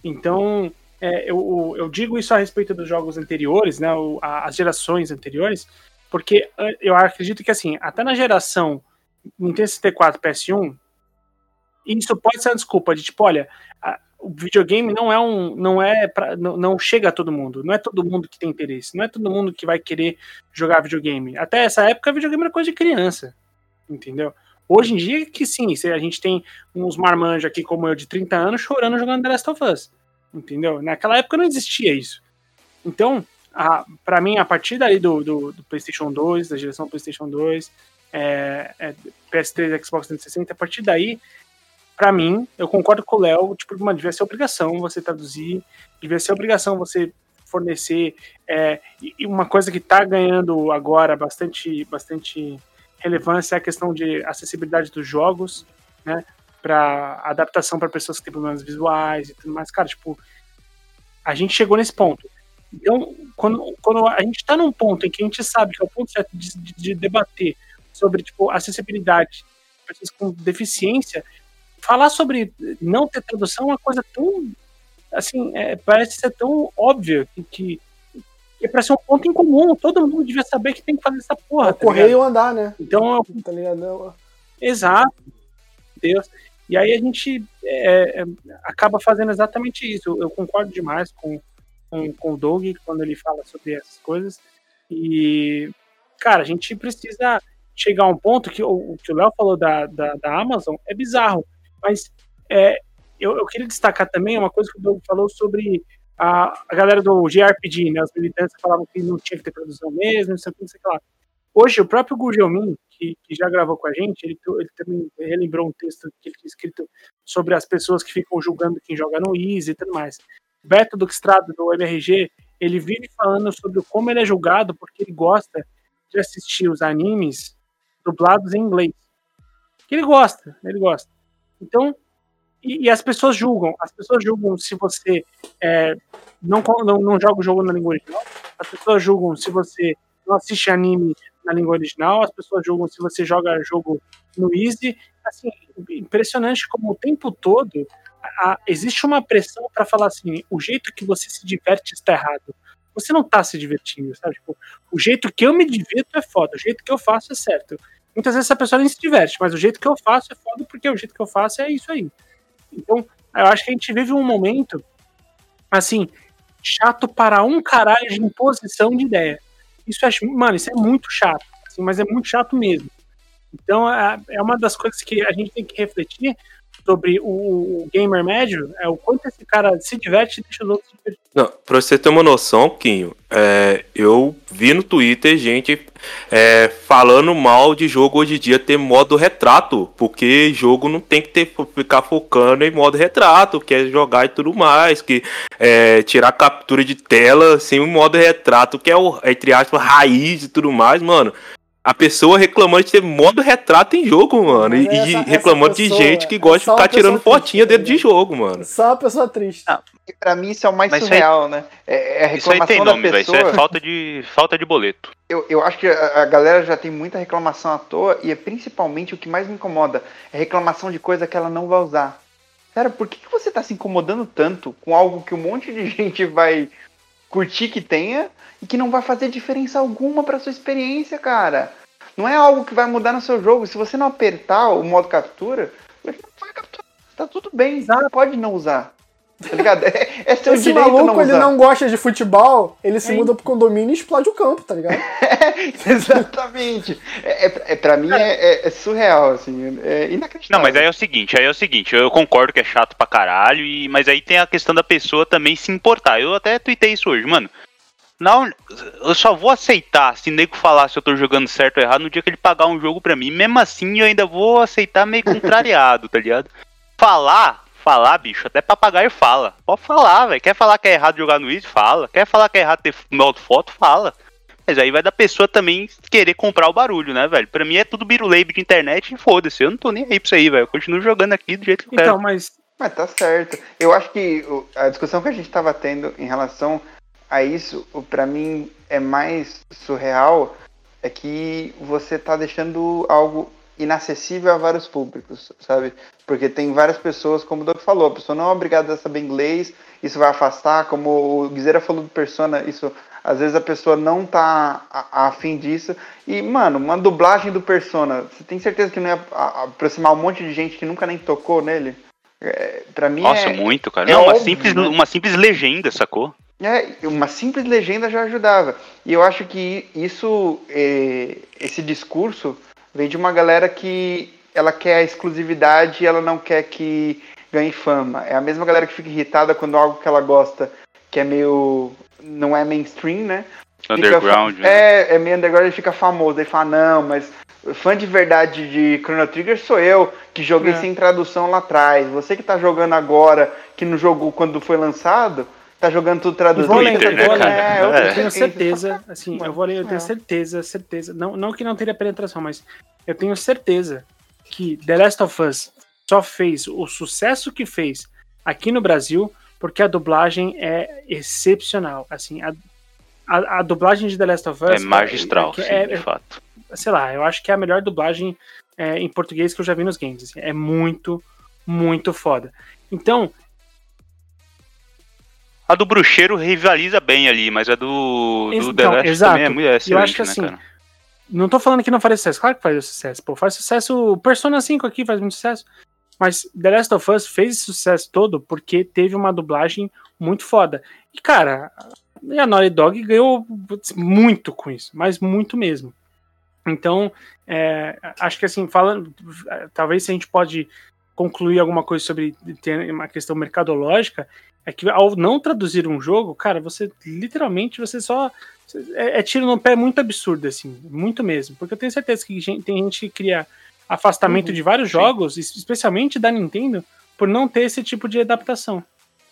Então, é, eu, eu digo isso a respeito dos jogos anteriores, né, as gerações anteriores, porque eu acredito que, assim, até na geração Nintendo 64 PS1, isso pode ser uma desculpa de tipo, olha, o videogame não é um não é pra, não, não, chega a todo mundo. Não é todo mundo que tem interesse. Não é todo mundo que vai querer jogar videogame. Até essa época videogame era coisa de criança entendeu? Hoje em dia que sim a gente tem uns marmanjos aqui como eu de 30 anos chorando jogando The Last of Us entendeu? Naquela época não existia isso. Então para mim a partir daí do, do, do, PlayStation 2 da geração PlayStation 2 é, é, PS3 Xbox 360 a partir daí para mim, eu concordo com o Léo, tipo, uma, devia ser obrigação você traduzir, devia ser obrigação você fornecer, é, e uma coisa que está ganhando agora bastante, bastante relevância é a questão de acessibilidade dos jogos, né, para adaptação para pessoas que têm problemas visuais e tudo mais, cara, tipo, a gente chegou nesse ponto. Então, quando, quando a gente está num ponto em que a gente sabe que é o ponto certo de, de, de debater sobre, tipo, acessibilidade, pessoas com deficiência, falar sobre não ter tradução é uma coisa tão. Assim, é, parece ser tão óbvia que, que, que é ser um ponto em comum. Todo mundo devia saber que tem que fazer essa porra. É tá correio andar, né? Então. Tá ligado? Exato. Deus. E aí a gente é, é, acaba fazendo exatamente isso. Eu, eu concordo demais com, com, com o Doug quando ele fala sobre essas coisas. E, cara, a gente precisa chegar a um ponto que o, o que o Léo falou da, da, da Amazon é bizarro. Mas é, eu, eu, queria destacar também uma coisa que o Doug falou sobre a, a galera do GRPG, né? Os militantes falavam que não tinha que ter tradução mesmo, não sei o que, não sei o que lá. Hoje, o próprio Gugelmin, que, que já gravou com a gente, ele, ele também relembrou um texto que ele tinha escrito sobre as pessoas que ficam julgando quem joga no Easy e tudo mais. Beto do do MRG, ele vive falando sobre como ele é julgado porque ele gosta de assistir os animes dublados em inglês. Que ele gosta, ele gosta. Então, e, e, as pessoas julgam. As pessoas julgam se você é, não, não, não joga o jogo na língua original. As pessoas julgam se você não assiste anime na língua original. As pessoas julgam se você joga jogo no Easy. Assim, impressionante como o tempo todo a, a, existe uma pressão para falar assim: o jeito que você se diverte está errado. Você não está se divertindo, sabe? Tipo, o jeito que eu me divirto é foda, o jeito que eu faço é certo. Muitas vezes essa pessoa nem se diverte, mas o jeito que eu faço é foda porque o jeito que eu faço é isso aí. Então, eu acho que a gente vive um momento, assim, chato para um caralho de imposição de ideia. Isso é, mano, isso é muito chato, assim, mas é muito chato mesmo. Então, é, é uma das coisas que a gente tem que refletir, sobre o, gamer médio é o quanto esse cara se diverte e deixa os outros. Não, pra você ter uma noção, Quinho, é, eu vi no Twitter gente é, falando mal de jogo hoje em dia ter modo retrato, porque jogo não tem que ter, ficar focando em modo retrato, que é jogar e tudo mais, que é, tirar captura de tela sem o modo retrato, que é o, entre aspas, raiz e tudo mais, mano a pessoa reclamando de ter modo retrato em jogo, mano. e, essa, reclamando essa pessoa, de gente que gosta de ficar tirando fotinha dentro de jogo, mano. Só uma pessoa triste. Ah, pra mim isso é o mais Mas surreal, aí, né? É, é a reclamação isso aí tem nome, pessoa... Isso é falta de, falta de boleto. Eu, eu acho que a, a, galera já tem muita reclamação à toa e é principalmente o que mais me incomoda. É reclamação de coisa que ela não vai usar. Cara, por que, que você tá se incomodando tanto com algo que um monte de gente vai curtir que tenha e que não vai fazer diferença alguma para sua experiência, cara. Não é algo que vai mudar no seu jogo. Se você não apertar o modo captura, ele não vai capturar. Tá tudo bem, você pode não usar. Tá ligado? É, é seu Esse direito maluco, não ele não gosta de futebol, ele se é. muda pro condomínio e explode o campo, tá ligado? É, exatamente. É, é, é, pra mim é, é, é, surreal, assim, é inacreditável. Não, mas aí é o seguinte, aí é o seguinte, eu concordo que é chato pra caralho, e, mas aí tem a questão da pessoa também se importar. Eu até tuitei isso hoje, mano. Não, eu só vou aceitar se nego falar se eu tô jogando certo ou errado no dia que ele pagar um jogo pra mim. Mesmo assim, eu ainda vou aceitar meio contrariado, tá ligado? Falar, falar, bicho, até papagaio fala. Pode falar, velho. Quer falar que é errado jogar no Easy? Fala. Quer falar que é errado ter modo foto? Fala. Mas aí vai da pessoa também querer comprar o barulho, né, velho? Pra mim é tudo biruleibe de internet e foda-se. Eu não tô nem aí pra isso aí, velho. Eu continuo jogando aqui do jeito que eu Então, quero. mas Mas tá certo. Eu acho que a discussão que a gente tava tendo em relação a isso, o- pra mim é mais surreal, é que você tá deixando algo inacessível a vários públicos, sabe? Porque tem várias pessoas, como o Doug falou, a pessoa não é obrigada a saber inglês, isso vai afastar, como o Guizeira falou do Persona, isso às vezes a pessoa não tá afim disso. E, mano, uma dublagem do Persona, você tem certeza que não ia a- aproximar um monte de gente que nunca nem tocou nele? É, pra mim Nossa, é, muito, cara. é não, uma óbvio, simples, né? uma simples legenda, sacou? É, uma simples legenda já ajudava. E eu acho que isso, eh, esse discurso, vem de uma galera que ela quer a exclusividade e ela não quer que ganhe fama. É a mesma galera que fica irritada quando algo que ela gosta, que é meio. não é mainstream, né? Fica Underground. fa- né? É, é meio underground e fica famoso. Aí fala, não, mas fã de verdade de Chrono Trigger sou eu, que joguei É. sem tradução lá atrás. Você que tá jogando agora, que não jogou quando foi lançado, tá jogando tudo traduzido. vou ler, Twitter, né, eu vou cara? ler. É. Eu É. tenho certeza, assim, eu vou ler, eu tenho É. certeza, certeza. Não, não que não teria penetração, mas eu tenho certeza que The Last of Us só fez o sucesso que fez aqui no Brasil porque a dublagem é excepcional. Assim, a, a, a dublagem de The Last of Us É magistral, é, sim, é- de fato. sei lá, eu acho que é a melhor dublagem é, em português que eu já vi nos games. assim, é muito, muito foda. Então, A do bruxeiro rivaliza bem ali, mas a do, do Ex- The então, Last exato. também é muito excelente, acho que né, assim, cara? Não tô falando que não faz sucesso, claro que faz sucesso. Pô, faz sucesso. Persona 5 aqui faz muito sucesso. Mas The Last of Us fez esse sucesso todo porque teve uma dublagem muito foda. E, cara, e a Naughty Dog ganhou muito com isso, mas muito mesmo. Então, é, acho que assim, falando. Talvez se a gente pode concluir alguma coisa sobre ter uma questão mercadológica, é que ao não traduzir um jogo, cara, você literalmente você só é, é tiro no pé muito absurdo, assim, muito mesmo. Porque eu tenho certeza que gen- tem gente que cria afastamento Uhum, de vários sim. jogos, es- especialmente da Nintendo, por não ter esse tipo de adaptação.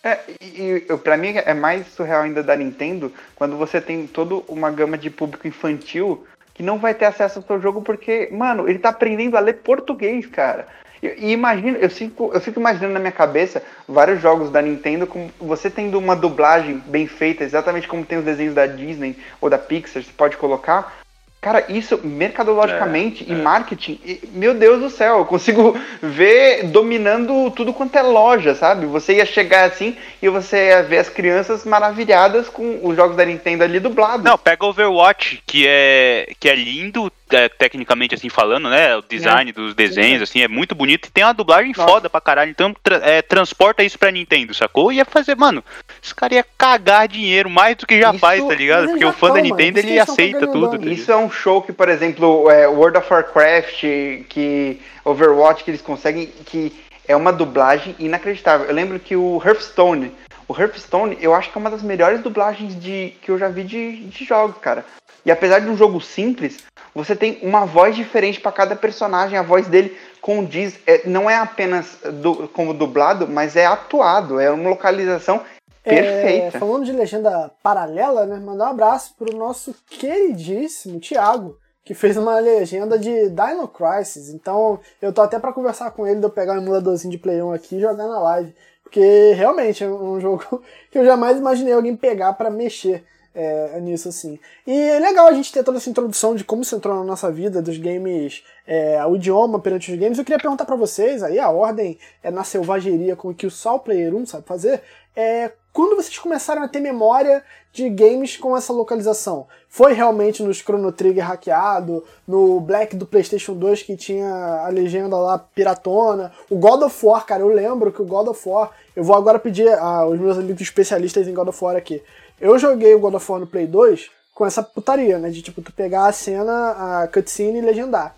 É, e, e pra mim é mais surreal ainda da Nintendo quando você tem toda uma gama de público infantil que não vai ter acesso ao seu jogo porque, mano, ele tá aprendendo a ler português, cara. E, imagina, eu fico, eu fico imaginando na minha cabeça vários jogos da Nintendo com você tendo uma dublagem bem feita, exatamente como tem os desenhos da Disney ou da Pixar, você pode colocar. Cara, isso mercadologicamente É, e é. marketing, e- meu Deus do céu, eu consigo ver dominando tudo quanto é loja, sabe? Você ia chegar assim e você ia ver as crianças maravilhadas com os jogos da Nintendo ali dublados. Não, pega Overwatch, que é, que é lindo, é, tecnicamente assim falando, né? O design dos desenhos, assim, é muito bonito e tem uma dublagem Nossa. foda pra caralho. Então, tra- é, transporta isso pra Nintendo, sacou? E ia fazer, mano, esse cara ia cagar dinheiro mais do que já Isso- faz, tá ligado? Porque o fã da Nintendo, ele aceita tudo. tá? Isso é um show que, por exemplo, é, World of Warcraft, que Overwatch, que eles conseguem, que é uma dublagem inacreditável. Eu lembro que o Hearthstone, o Hearthstone, eu acho que é uma das melhores dublagens de, que eu já vi de, de jogos, cara. E apesar de um jogo simples, você tem uma voz diferente para cada personagem, a voz dele condiz, é, não é apenas du- como dublado, mas é atuado, é uma localização É, perfeita. falando de legenda paralela, né? Mandar um abraço pro nosso queridíssimo Thiago, que fez uma legenda de Dino Crisis. Então, eu tô até pra conversar com ele de eu pegar um emuladorzinho de Play 1 aqui e jogar na live. Porque realmente é um jogo que eu jamais imaginei alguém pegar pra mexer é, nisso assim. E é legal a gente ter toda essa introdução de como isso entrou na nossa vida, dos games, é, o idioma perante os games. Eu queria perguntar pra vocês, aí a ordem é na selvageria com que o o Player 1 sabe fazer, é quando vocês começaram a ter memória de games com essa localização? Foi realmente nos Chrono Trigger hackeado, no Black do PlayStation 2 que tinha a legenda lá piratona, o God of War, cara, eu lembro que o God of War, eu vou agora pedir aos meus amigos especialistas em God of War aqui. Eu joguei o God of War no Play 2 com essa putaria, né, de tipo tu pegar a cena, a cutscene e legendar.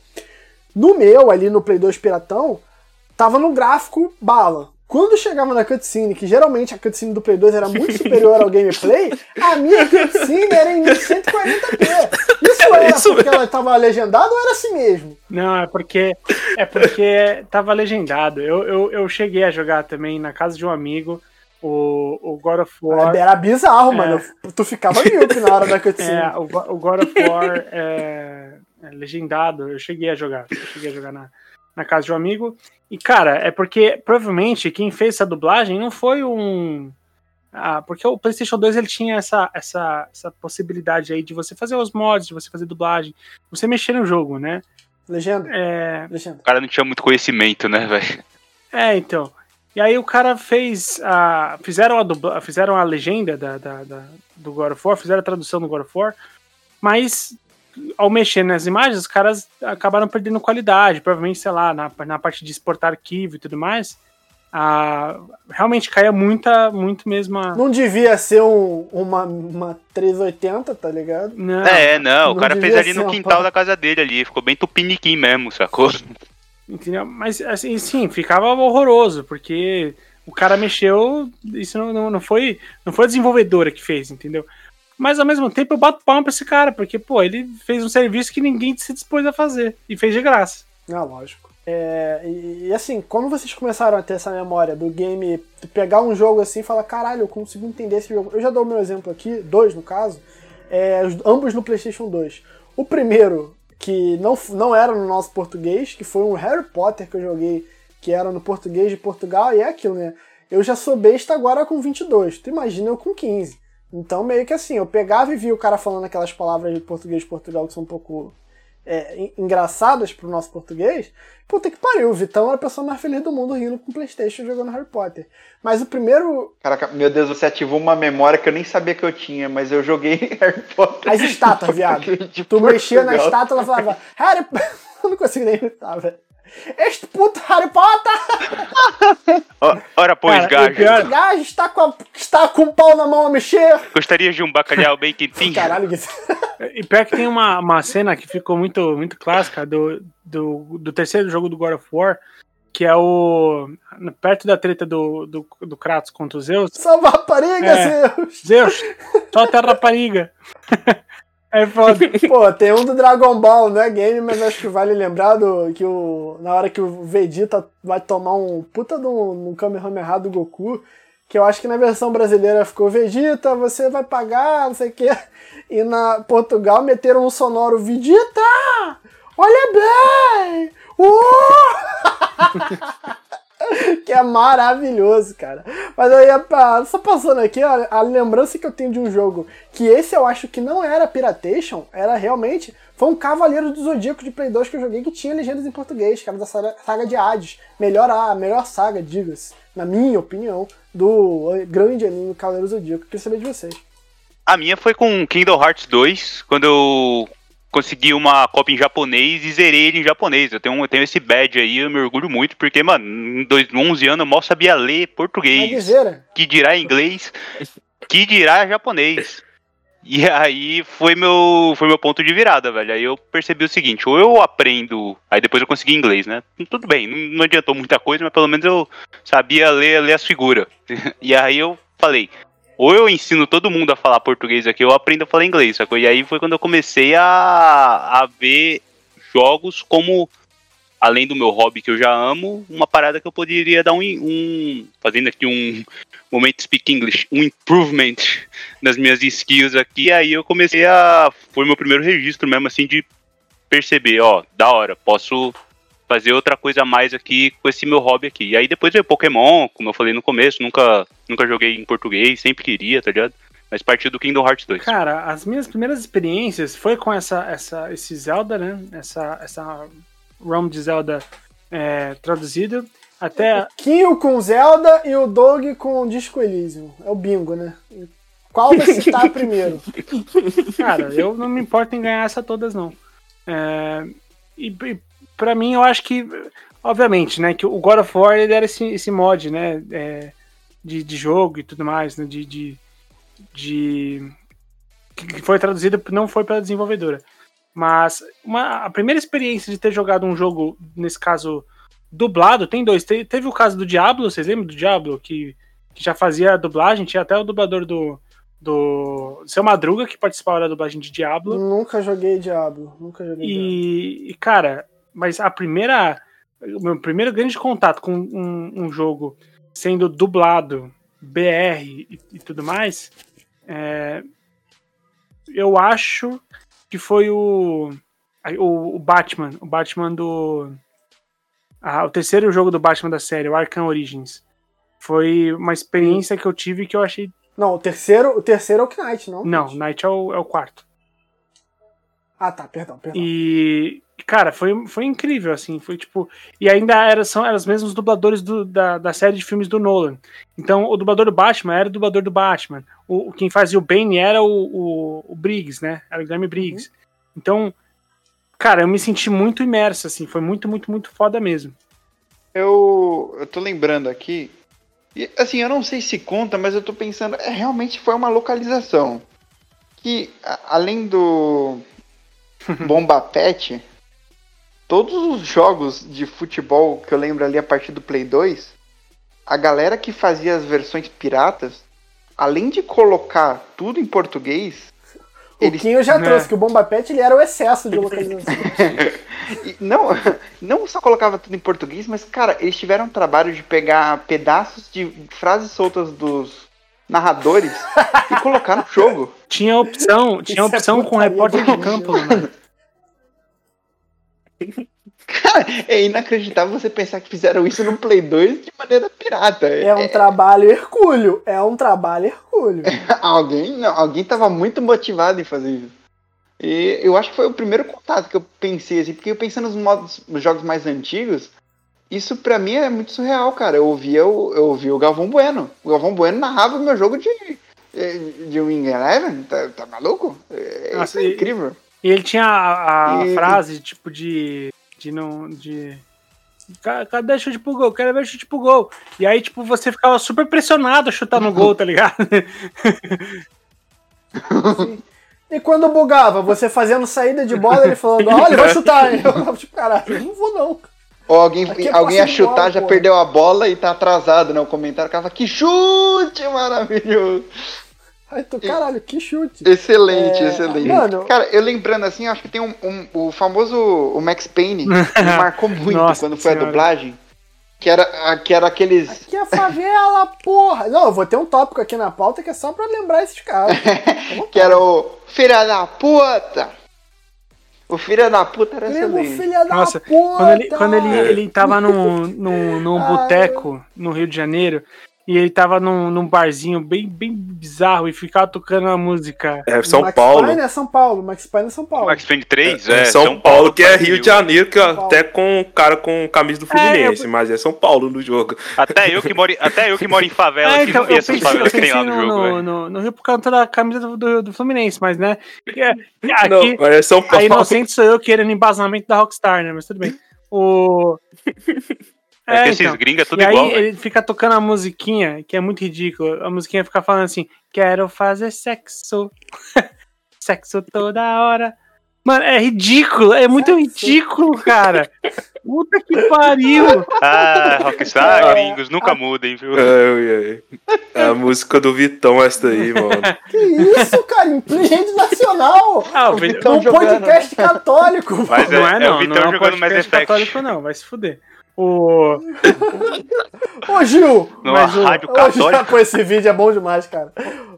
No meu, ali no Play 2 Piratão, tava no gráfico bala. Quando chegava na cutscene, que geralmente a cutscene do Play 2 era muito superior ao gameplay, a minha cutscene era em 1140p. Isso era Isso porque ela tava legendada ou era assim mesmo? Não, é porque é porque tava legendado. Eu, eu, eu cheguei a jogar também na casa de um amigo o, o God of War. Era bizarro, mano. Tu ficava míope na hora da cutscene. É, o, o God of War é, é legendado. Eu cheguei a jogar. Eu cheguei a jogar na, na casa de um amigo. E, cara, é porque provavelmente quem fez essa dublagem não foi um. Ah, porque o PlayStation 2 ele tinha essa, essa, essa possibilidade aí de você fazer os mods, de você fazer dublagem, você mexer no jogo, né? Legenda? É, Legenda. O cara não tinha muito conhecimento, né, velho? é então. E aí o cara fez a. Fizeram a, dubla, fizeram a legenda da, da- da- do God of War, fizeram a tradução do God of War, mas ao mexer nas imagens, os caras acabaram perdendo qualidade. Provavelmente, sei lá, na, na parte de exportar arquivo e tudo mais. a- realmente caía muita, muito mesmo a. Não devia ser um- uma, uma 380, tá ligado? Não, É, não, o não cara fez ali no uma quintal porra. da casa dele ali, ficou bem tupiniquim mesmo, sacou? Entendeu? Mas assim, sim, ficava horroroso, porque o cara mexeu, isso não, não, não foi não foi a desenvolvedora que fez, entendeu? Mas ao mesmo tempo eu bato palma pra esse cara, porque, pô, ele fez um serviço que ninguém se dispôs a fazer. E fez de graça. Ah, lógico. É, e, e, assim, quando vocês começaram a ter essa memória do game, pegar um jogo assim e falar, caralho, eu consigo entender esse jogo. Eu já dou o meu exemplo aqui, dois no caso, é, os- ambos no PlayStation 2. O primeiro, que não, não era no nosso português, que foi um Harry Potter que eu joguei, que era no português de Portugal, e é aquilo, né? Eu já sou besta agora com 22, tu imagina eu com 15. Então, meio que assim, eu pegava e via o cara falando aquelas palavras de português de Portugal que são um pouco é, en- engraçadas pro nosso português, puta que pariu, o Vitão era a pessoa mais feliz do mundo rindo com Playstation jogando Harry Potter. Mas o primeiro. Caraca, meu Deus, você ativou uma memória que eu nem sabia que eu tinha, mas eu joguei Harry Potter. As estátuas, viado. Tu mexia na Portugal. estátua ela falava, Harry Eu não consigo nem imitar, velho. Este puto Harry Potter! Ora, pois, Cara, gajo, pior- Gajo está com, a- está com o pau na mão a mexer! gostaria de um bacalhau bem quentinho? Caralho, que... E pior que tem uma, uma cena que ficou muito, muito clássica do, do, do terceiro jogo do God of War, que é o. Perto da treta do, do, do Kratos contra o Zeus. Salva a rapariga, É. Zeus! Zeus, solta a rapariga. É foda. Pô, tem um do Dragon Ball, não é game, mas acho que vale lembrar do, que o, na hora que o Vegeta vai tomar um puta de um, um Kamehameha do Goku, que eu acho que na versão brasileira ficou Vegeta, você vai pagar, não sei o quê. E na Portugal meteram um sonoro Vegeta! Olha bem! Uh! que é maravilhoso, cara. Mas eu ia pra, só passando aqui, a, a lembrança que eu tenho de um jogo que esse eu acho que não era Piratation, era realmente. Foi um Cavaleiro do Zodíaco de Play 2 que eu joguei que tinha legendas em português, que era da saga, saga de Hades. Melhor, a melhor saga, diga-se, na minha opinião, do grande anime Cavaleiro do Zodíaco. Queria saber de vocês. A minha foi com Kingdom Hearts 2, quando eu consegui uma cópia em japonês e zerei ele em japonês. Eu tenho, eu tenho esse badge aí, eu me orgulho muito, porque, mano, em dois, 11 anos eu mal sabia ler português, guiseira. que dirá inglês, que dirá japonês. E aí foi meu, foi meu ponto de virada, velho. Aí eu percebi o seguinte, ou eu aprendo, aí depois eu consegui inglês, né? Tudo bem, não, não adiantou muita coisa, mas pelo menos eu sabia ler, ler as figuras. E aí eu falei, ou eu ensino todo mundo a falar português aqui, ou eu aprendo a falar inglês, sacou? E aí foi quando eu comecei a, a ver jogos como, além do meu hobby que eu já amo, uma parada que eu poderia dar um, um fazendo aqui um momento speak English, um improvement nas minhas skills aqui, aí eu comecei a, foi meu primeiro registro mesmo, assim, de perceber, ó, da hora, posso fazer outra coisa a mais aqui com esse meu hobby aqui. E aí depois veio Pokémon, como eu falei no começo, nunca, nunca joguei em português, sempre queria, tá ligado? Mas partiu do Kingdom Hearts 2. Cara, as minhas primeiras experiências foi com essa, essa, esse Zelda, né? Essa, essa ROM de Zelda é, traduzido. Até Kinho com Zelda e o Doug com Disco Elysium. É o bingo, né? Qual vai citar primeiro? Cara, eu não me importo em ganhar essa todas, não. É, e, e pra mim, eu acho que, obviamente, né, que o God of War ele era esse, esse mod, né, é, de, de jogo e tudo mais, né, de, de, de- que foi traduzido, não foi pela desenvolvedora. Mas uma, a primeira experiência de ter jogado um jogo, nesse caso, dublado, tem dois. Te- teve o caso do Diablo, vocês lembram do Diablo? Que, que já fazia dublagem, tinha até o dublador do. Do Seu Madruga, que participava da dublagem de Diablo. Nunca joguei Diablo. Nunca joguei Diablo. E, e, cara, mas a primeira. O meu primeiro grande contato com um, um jogo sendo dublado, BR e, e tudo mais, é, eu acho que foi o, o, o Batman. O Batman do. ah, o terceiro jogo do Batman da série, o Arkham Origins. Foi uma experiência que eu tive que eu achei. Não, o terceiro, o terceiro é o Knight, não? Não, Night é o, é o quarto. Ah, tá, perdão, perdão. E, cara, foi, foi incrível, assim, foi tipo... E ainda era, são, eram os mesmos dubladores do- da, da série de filmes do Nolan. Então, o dublador do Batman era o dublador do Batman. O, quem fazia o Bane era o, o, o Briggs, né? Era o Guilherme Briggs. Então, cara, eu me senti muito imerso, assim, foi muito, muito, muito foda mesmo. Eu, eu tô lembrando aqui. E, assim, eu não sei se conta, mas eu tô pensando. É, realmente foi uma localização. Que, a- além do Bomba Pet, todos os jogos de futebol que eu lembro ali a partir do Play 2, a galera que fazia as versões piratas, além de colocar tudo em português, O eles eu já né? trouxe, que o Bomba Pet ele era o excesso de localização. Não, não só colocava tudo em português, mas, cara, eles tiveram o trabalho de pegar pedaços de frases soltas dos narradores e colocar no jogo. Tinha opção, tinha Isso é opção com putaria repórter de campo, mano. Cara, é inacreditável você pensar que fizeram isso no Play 2 de maneira pirata. É um trabalho hercúleo. É um trabalho hercúleo. alguém, não, alguém tava muito motivado em fazer isso. E eu acho que foi o primeiro contato que eu pensei, assim, porque eu pensando nos modos, nos jogos mais antigos, isso pra mim é muito surreal, cara. Eu ouvia o, eu ouvia o Galvão Bueno. O Galvão Bueno narrava o meu jogo de, de Wing Eleven. Tá, tá maluco? É, Nossa, é incrível. E ele tinha a, a E- frase, tipo, de. de não. de. "Ca- Cadê chute pro gol? Quero ver chute pro gol. E aí, tipo, você ficava super pressionado a chutar no gol, tá ligado? E quando bugava, você fazendo saída de bola, ele falando, olha, vai chutar. Eu tava tipo, caralho, eu não vou não. Ou alguém, é alguém de chutar, bola, já pô. perdeu a bola e tá atrasado, né? O comentário ficava, que chute maravilhoso. Aí tu, caralho, que chute. Excelente, É, excelente. mano- Cara, eu lembrando assim, acho que tem um, um- o famoso o Max Payne, que me marcou muito Nossa quando foi a dublagem. Que era, a- que era aqueles. Aqui é favela, porra. Não, eu vou ter um tópico aqui na pauta que é só pra lembrar esses caras. Que era o Filha da puta! O Filha da puta era Primo excelente. filha da Nossa, puta. Quando ele, quando ele, ele tava num, num, num boteco no Rio de Janeiro e ele tava num, num barzinho bem, bem bizarro e ficava tocando uma música. É São Max Paulo. Payne é São Paulo, Max Payne é São Paulo. Max Payne 3? É, É, São, Paulo, que é. Rio de Janeiro, que Paulo. até com cara com camisa do Fluminense, mas é São Paulo no jogo. Até eu que moro, em- até eu que moro em favela É, então, não vi eu essas eu favelas que tem lá no no, jogo, no, no, no Rio por causa da camisa do, do, do Fluminense, mas né? é- Não, Aqui, mas é São a Paulo. inocente sou eu querendo embasamento da Rockstar, né? Mas tudo bem. O. É, que esses então. gringos é tudo e aí igual, velho. ele fica tocando a musiquinha, que é muito ridículo. A musiquinha fica falando assim: Quero fazer sexo. sexo toda hora. Mano, é ridículo, é muito Sexo. ridículo, cara. Puta que pariu. Ah, Rockstar, É, gringos, nunca mudem, viu? É, é, é a música do Vitão, essa daí, mano. Que isso, cara? Rede nacional. Ah, o Vitão Vitão um jogando. podcast católico. Mas não é, é, é não. o Vitão não é um jogando Effect. católico, não. Vai se fuder. O. Ô, Gil. Numa Mas o- rádio católica. pô, esse vídeo é bom demais, cara.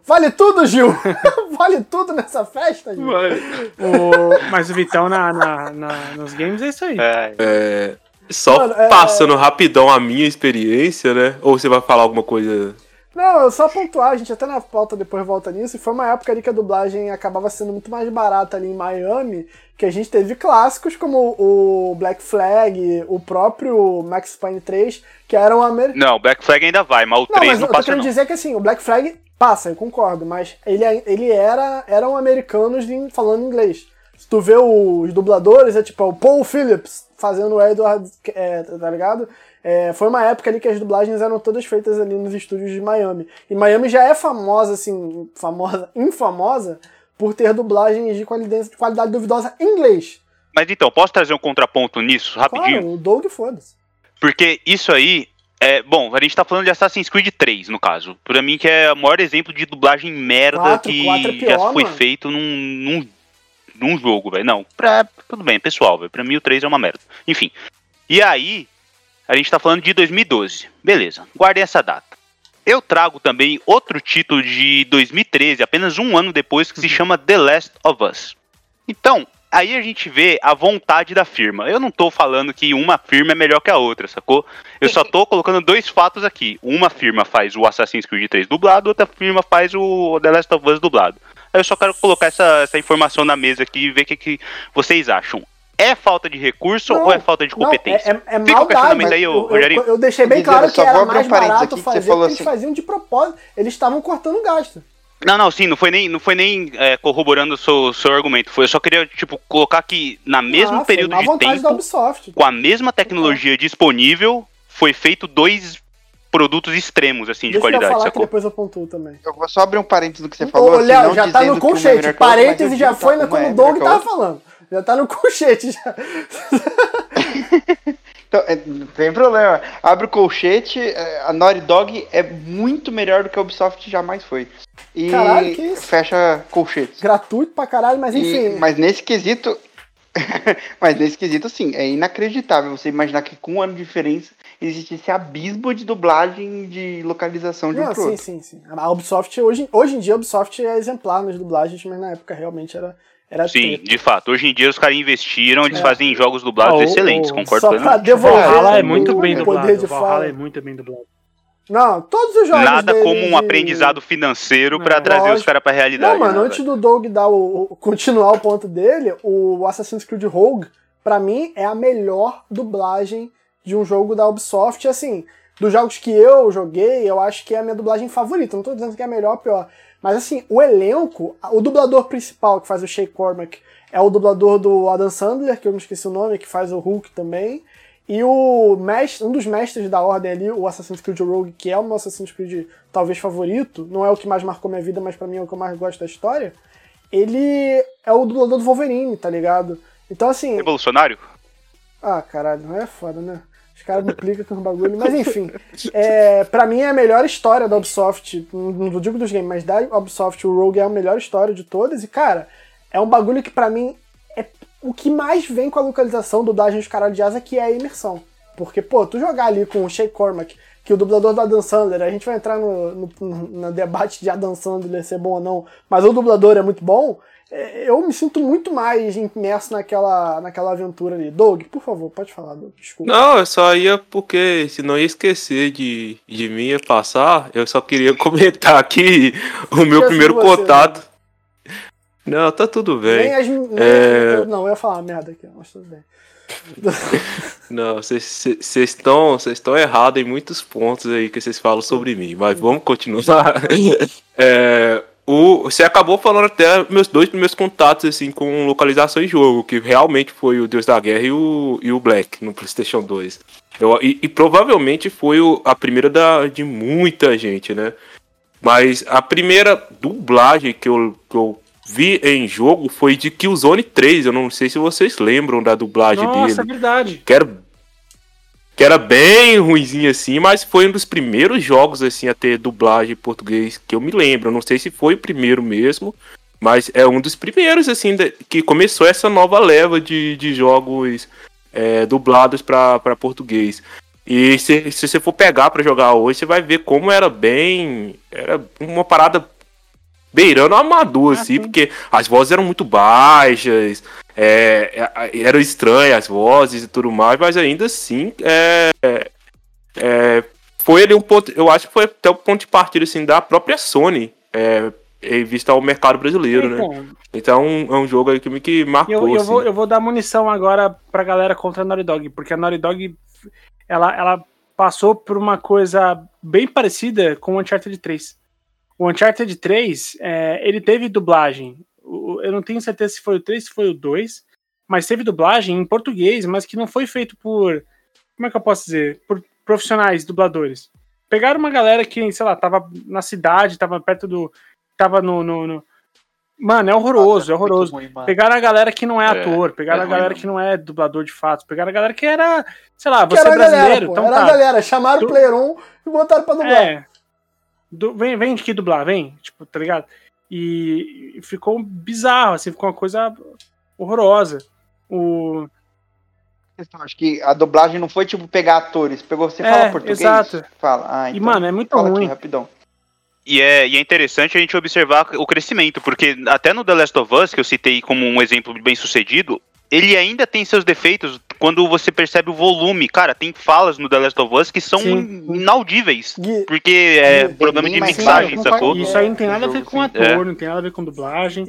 Vale tudo, Gil. vale tudo nessa festa, Gil. o... Mas o Vitão na, na- na- nos games é isso aí. É, É, só Mano, é- passando rapidão a minha experiência, né? Ou você vai falar alguma coisa? Não, eu só pontuar, a gente até na pauta depois volta nisso, e foi uma época ali que a dublagem acabava sendo muito mais barata ali em Miami, que a gente teve clássicos como o Black Flag, o próprio Max Payne 3, que eram americanos. Não, Black Flag ainda vai, mas o Não, 3 mas não eu tô passa querendo não. dizer que assim, o Black Flag passa, eu concordo, mas ele, ele era eram americanos falando inglês. Se tu vê os dubladores, é tipo o Paul Phillips fazendo o Edward, é, tá ligado? É, foi uma época ali que as dublagens eram todas feitas ali nos estúdios de Miami. E Miami já é famosa, assim, famosa, infamosa, por ter dublagens de qualidade, de qualidade duvidosa em inglês. Mas então, posso trazer um contraponto nisso, rapidinho? Claro, o Doug foda-se. Porque isso aí é. Bom, a gente tá falando de Assassin's Creed 3, no caso. Pra mim, que é o maior exemplo de dublagem merda Quatro, que quatro é pior, já foi mano. feito num, num, num jogo, velho. Não, pra, tudo bem, pessoal, velho. Pra mim o 3 é uma merda. Enfim. E aí, a gente tá falando de 2012. Beleza, guardem essa data. Eu trago também outro título de 2013, apenas um ano depois, que se chama The Last of Us. Então, aí a gente vê a vontade da firma. Eu não tô falando que uma firma é melhor que a outra, sacou? Eu só tô colocando dois fatos aqui. Uma firma faz o Assassin's Creed 3 dublado, outra firma faz o The Last of Us dublado. Aí eu só quero colocar essa, essa informação na mesa aqui e ver o que, que vocês acham. É falta de recurso Não, ou é falta de Não, competência? é, é, é Fica o questionamento aí, eu, Rogerinho. eu, eu deixei bem claro eu que era mais parênteses barato aqui, que fazer, porque eles assim- faziam de propósito. Eles estavam cortando gasto. Não, não, sim, não foi nem, não foi nem é, corroborando o seu, seu argumento. Foi, eu só queria, tipo, colocar que na mesmo Ah, período de tempo, Ubisoft. com a mesma tecnologia disponível, foi feito dois produtos extremos, assim, de Deixa eu qualidade, falar que sacou? depois eu pontuo também. Eu vou só abrir um parênteses do que você falou. Ô, assim, Léo, não já tá no que uma é colchete. melhor que a outra, mas Parêntese eu já foi quando uma o é Doug que tava falando. Já tá no colchete já. Então, é, não tem problema. Abre o colchete, é, a Naughty Dog é muito melhor do que a Ubisoft jamais foi. E Caralho, que isso? fecha colchetes. Gratuito pra caralho, mas E- enfim. mas nesse quesito. mas nesse quesito, sim, é inacreditável você imaginar que com um ano de diferença existe esse abismo de dublagem de localização de um Não, pro sim, outro. sim, sim. A Ubisoft, hoje, hoje em dia, a Ubisoft é exemplar nas dublagens, mas na época realmente era, era Sim, treta. de fato. Hoje em dia os caras investiram, eles É. fazem jogos dublados Ah, o- excelentes, o- concordo Só pra devolver Valhalla é o- muito bem o dublado. poder de Valhalla fala. é muito bem dublado. Não, todos os jogos Nada dele como um aprendizado financeiro pra trazer os caras pra realidade. Não, mano, né, antes do Doug dar o, o- continuar o ponto dele, o Assassin's Creed Rogue, pra mim, é a melhor dublagem de um jogo da Ubisoft. Assim, dos jogos que eu joguei, eu acho que é a minha dublagem favorita. Não tô dizendo que é a melhor ou pior. Mas assim, o elenco, o dublador principal que faz o Shay Cormac é o dublador do Adam Sandler, que eu me esqueci o nome, que faz o Hulk também. E o mestre, um dos mestres da ordem ali, o Assassin's Creed Rogue, que é o meu Assassin's Creed talvez favorito, não é o que mais marcou minha vida, mas pra mim é o que eu mais gosto da história. Ele é o dublador do Wolverine, tá ligado? Então assim, Revolucionário? ah, caralho, não é foda, né? Os caras me implicam com os bagulho. Mas enfim, é, pra mim é a melhor história da Ubisoft. Não digo dos games, mas da Ubisoft, o Rogue é a melhor história de todas. E, cara, é um bagulho que pra mim é o que mais vem com a localização, dublagem dos caralho de asa, que é a imersão. Porque, pô, tu jogar ali com o Shay Cormac, que o dublador do Adam Sandler, a gente vai entrar no, no, no debate de Adam Sandler ser bom ou não, mas o dublador é muito bom, eu me sinto muito mais imerso naquela, naquela aventura ali. Doug, por favor, pode falar, Doug, desculpa. Não, eu só ia porque senão ia esquecer de, de mim ia passar. Eu só queria comentar aqui o meu primeiro você, contato. Não, tá tudo Nem bem. as, nem É. eu- não, eu ia falar merda aqui, mas tudo bem. Não, vocês estão vocês estão errados em muitos pontos aí que vocês falam sobre mim, mas vamos continuar. É, o, você acabou falando até meus dois primeiros contatos assim com localização em jogo, que realmente foi o Deus da Guerra e o, e o Black no PlayStation 2. Eu, e, e provavelmente foi o- a primeira da, de muita gente, né? Mas a primeira dublagem que eu, que eu vi em jogo foi de Killzone 3. Eu não sei se vocês lembram da dublagem dele Nossa, é verdade. que era, que era bem ruimzinho assim, mas foi um dos primeiros jogos assim a ter dublagem em português que eu me lembro. Não sei se foi o primeiro mesmo, mas é um dos primeiros assim que começou essa nova leva de, de jogos é, dublados para português. E se, se você for pegar para jogar hoje, você vai ver como era bem. Era uma parada beirando amador, Ah, assim, sim. porque as vozes eram muito baixas, é, é, eram estranhas as vozes e tudo mais, mas ainda assim é, é, foi ali um ponto, eu acho que foi até o ponto de partida assim, da própria Sony, é, em vista ao mercado brasileiro, né? Então, Então é um jogo aí que me que marcou. eu, eu, assim. vou, eu vou dar munição agora pra galera contra a Naughty Dog, porque a Naughty Dog ela, ela passou por uma coisa bem parecida com o Uncharted 3. O Uncharted 3, é, ele teve dublagem. Eu não tenho certeza se foi o 3, se foi o 2, mas teve dublagem em português, mas que não foi feito por. Como é que eu posso dizer? Por profissionais, dubladores. Pegaram uma galera que, sei lá, tava na cidade, tava perto do. tava no. no- no- Mano, é horroroso, é Nossa, muito horroroso. ruim. Pegaram a galera que não é, É, ator, pegaram é a ruim galera mesmo. que não é dublador de fato, pegaram a galera que era, sei lá, você era é a galera, brasileiro, pô. então era a tá. galera. Chamaram o Player 1 e botaram pra dublar. É. Du- vem, vem aqui dublar, vem, tipo, tá ligado? E, e ficou bizarro, assim, ficou uma coisa horrorosa. O, Acho que a dublagem não foi tipo pegar atores, pegou você É, fala português, exato. fala. Ah, e, então mano, é muito fala aqui ruim. rapidão. E é, e é interessante a gente observar o crescimento, porque até no The Last of Us, que eu citei como um exemplo bem sucedido, ele ainda tem seus defeitos quando você percebe o volume. Cara, tem falas no The Last of Us que são Sim. inaudíveis. Porque é problema de mixagem, claro, sacou? E isso aí não tem nada a ver com sim. ator, É. não tem nada a ver com dublagem.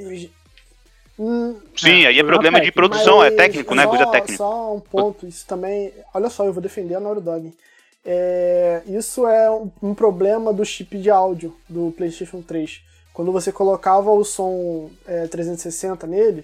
hum, Sim, aí é problema problema de técnico. produção, é técnico, né? só- Coisa técnica. Só um ponto, isso também. Olha só, eu vou defender a Naughty Dog. É, isso é um, um problema do chip de áudio do PlayStation 3. Quando você colocava o som é, 360 nele,